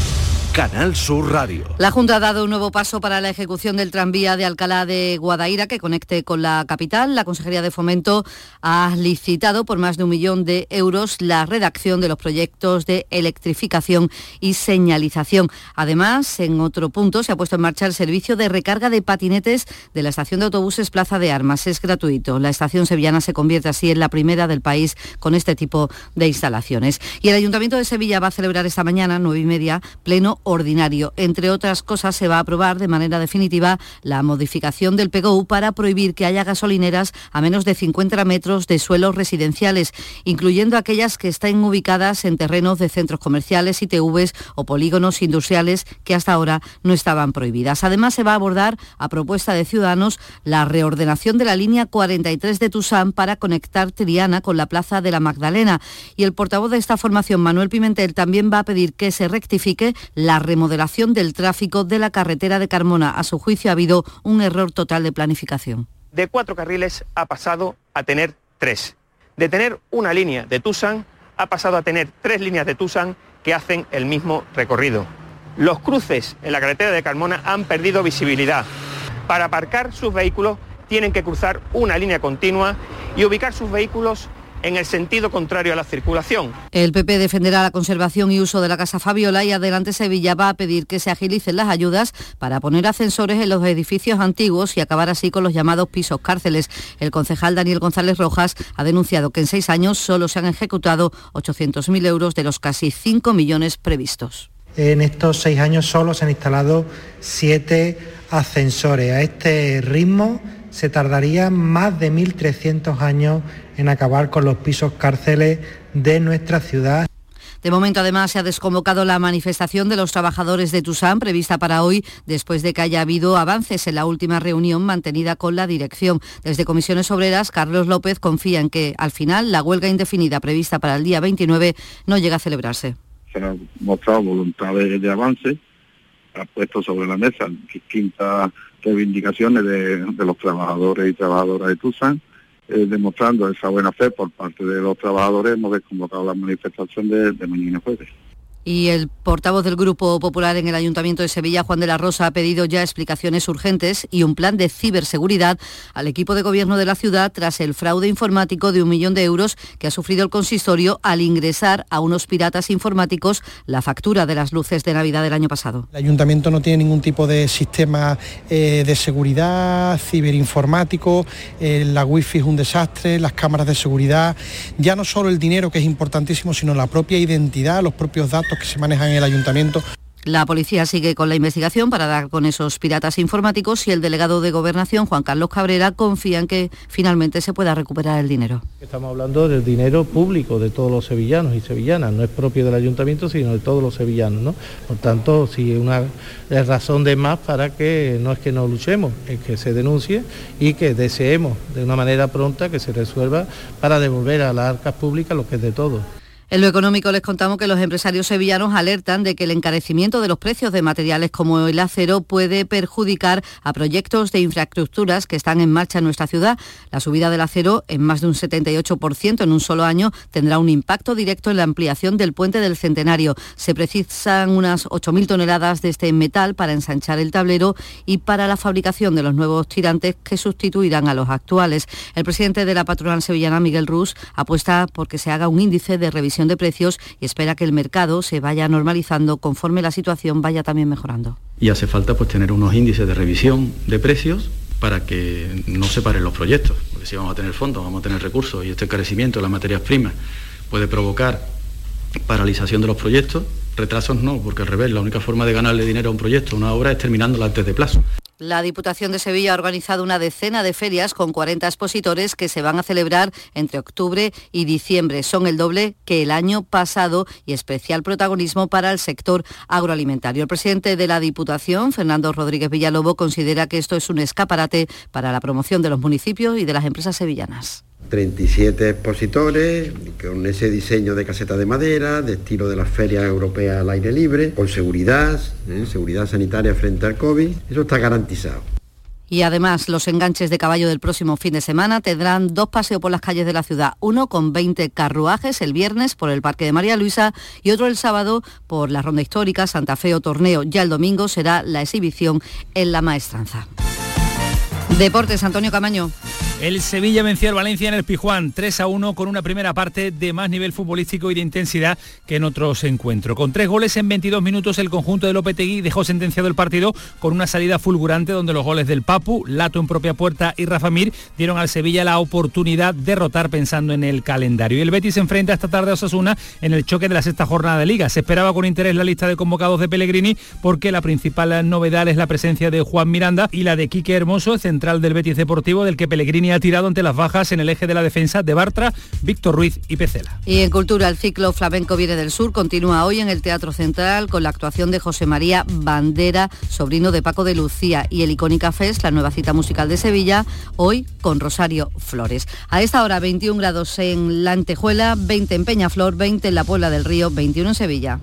Canal Sur Radio. La Junta ha dado un nuevo paso para la ejecución del tranvía de Alcalá de Guadaira que conecte con la capital. La Consejería de Fomento ha licitado por más de un millón de euros la redacción de los proyectos de electrificación y señalización. Además, en otro punto se ha puesto en marcha el servicio de recarga de patinetes de la estación de autobuses Plaza de Armas. Es gratuito. La estación sevillana se convierte así en la primera del país con este tipo de instalaciones. Y el Ayuntamiento de Sevilla va a celebrar esta mañana, nueve y media, pleno ordinario. Entre otras cosas, se va a aprobar de manera definitiva la modificación del PGU para prohibir que haya gasolineras a menos de 50 metros de suelos residenciales, incluyendo aquellas que estén ubicadas en terrenos de centros comerciales, ITVs o polígonos industriales que hasta ahora no estaban prohibidas. Además, se va a abordar, a propuesta de Ciudadanos, la reordenación de la línea 43 de Tusán para conectar Triana con la Plaza de la Magdalena. Y el portavoz de esta formación, Manuel Pimentel, también va a pedir que se rectifique la remodelación del tráfico de la carretera de Carmona. A su juicio ha habido un error total de planificación. De cuatro carriles ha pasado a tener tres. De tener una línea de Tusan ha pasado a tener tres líneas de Tusan que hacen el mismo recorrido. Los cruces en la carretera de Carmona han perdido visibilidad. Para aparcar sus vehículos tienen que cruzar una línea continua y ubicar sus vehículos en el sentido contrario a la circulación. El PP defenderá la conservación y uso de la Casa Fabiola y Adelante Sevilla va a pedir que se agilicen las ayudas para poner ascensores en los edificios antiguos y acabar así con los llamados pisos cárceles. El concejal Daniel González Rojas ha denunciado que en seis años solo se han ejecutado 800.000 euros de los casi 5 millones previstos. En estos seis años solo se han instalado siete ascensores. A este ritmo se tardaría más de 1.300 años en acabar con los pisos cárceles de nuestra ciudad. De momento, además, se ha desconvocado la manifestación de los trabajadores de Tusán prevista para hoy, después de que haya habido avances en la última reunión mantenida con la dirección. Desde Comisiones Obreras, Carlos López confía en que, al final, la huelga indefinida prevista para el día 29 no llega a celebrarse. Se han mostrado voluntad de, de avance, ha puesto sobre la mesa distintas reivindicaciones de, de los trabajadores y trabajadoras de Tusan, eh, demostrando esa buena fe por parte de los trabajadores, hemos desconvocado la manifestación de mañana jueves. Y el portavoz del Grupo Popular en el Ayuntamiento de Sevilla, Juan de la Rosa, ha pedido ya explicaciones urgentes y un plan de ciberseguridad al equipo de gobierno de la ciudad tras el fraude informático de un millón de euros que ha sufrido el consistorio al ingresar a unos piratas informáticos la factura de las luces de Navidad del año pasado. El ayuntamiento no tiene ningún tipo de sistema eh, de seguridad, ciberinformático, eh, la wifi es un desastre, las cámaras de seguridad, ya no solo el dinero que es importantísimo, sino la propia identidad, los propios datos que se manejan en el ayuntamiento. La policía sigue con la investigación para dar con esos piratas informáticos y el delegado de Gobernación, Juan Carlos Cabrera, confía en que finalmente se pueda recuperar el dinero. Estamos hablando del dinero público de todos los sevillanos y sevillanas, no es propio del ayuntamiento, sino de todos los sevillanos. ¿no? Por tanto, sí, una razón de más para que no es que no luchemos, es que se denuncie y que deseemos de una manera pronta que se resuelva para devolver a las arcas públicas lo que es de todos. En lo económico les contamos que los empresarios sevillanos alertan de que el encarecimiento de los precios de materiales como el acero puede perjudicar a proyectos de infraestructuras que están en marcha en nuestra ciudad. La subida del acero en más de un 78% en un solo año tendrá un impacto directo en la ampliación del puente del Centenario. Se precisan unas 8.000 toneladas de este metal para ensanchar el tablero y para la fabricación de los nuevos tirantes que sustituirán a los actuales. El presidente de la patronal sevillana, Miguel Rus, apuesta por que se haga un índice de revisión de precios y espera que el mercado se vaya normalizando conforme la situación vaya también mejorando. Y hace falta pues tener unos índices de revisión de precios para que no se paren los proyectos, porque si vamos a tener fondos, vamos a tener recursos y este encarecimiento de las materias primas puede provocar paralización de los proyectos Retrasos no, porque al revés, la única forma de ganarle dinero a un proyecto, a una obra, es terminándola antes de plazo. La Diputación de Sevilla ha organizado una decena de ferias con 40 expositores que se van a celebrar entre octubre y diciembre. Son el doble que el año pasado y especial protagonismo para el sector agroalimentario. El presidente de la Diputación, Fernando Rodríguez Villalobo, considera que esto es un escaparate para la promoción de los municipios y de las empresas sevillanas. 37 expositores con ese diseño de caseta de madera, de estilo de las ferias europeas al aire libre, con seguridad, ¿eh? seguridad sanitaria frente al COVID. Eso está garantizado. Y además, los enganches de caballo del próximo fin de semana tendrán dos paseos por las calles de la ciudad, uno con 20 carruajes el viernes por el Parque de María Luisa y otro el sábado por la Ronda Histórica, Santa Fe o Torneo. Ya el domingo será la exhibición en la Maestranza. Deportes, Antonio Camaño. El Sevilla venció al Valencia en el Pijuán 3 a 1 con una primera parte de más nivel futbolístico y de intensidad que en otros encuentros. Con tres goles en 22 minutos el conjunto de Lopetegui dejó sentenciado el partido con una salida fulgurante donde los goles del Papu, Lato en propia puerta y Rafa Mir dieron al Sevilla la oportunidad de rotar pensando en el calendario. Y el Betis se enfrenta esta tarde a Osasuna en el choque de la sexta jornada de liga. Se esperaba con interés la lista de convocados de Pellegrini porque la principal novedad es la presencia de Juan Miranda y la de Quique Hermoso, central del Betis Deportivo del que Pellegrini ha tirado ante las bajas en el eje de la defensa de Bartra, Víctor Ruiz y Pecela. Y en cultura, el ciclo flamenco viene del sur, continúa hoy en el Teatro Central con la actuación de José María Bandera, sobrino de Paco de Lucía, y el Icónica Fest, la nueva cita musical de Sevilla, hoy con Rosario Flores. A esta hora 21 grados en La Antejuela, 20 en Peñaflor, 20 en la Puebla del Río, 21 en Sevilla.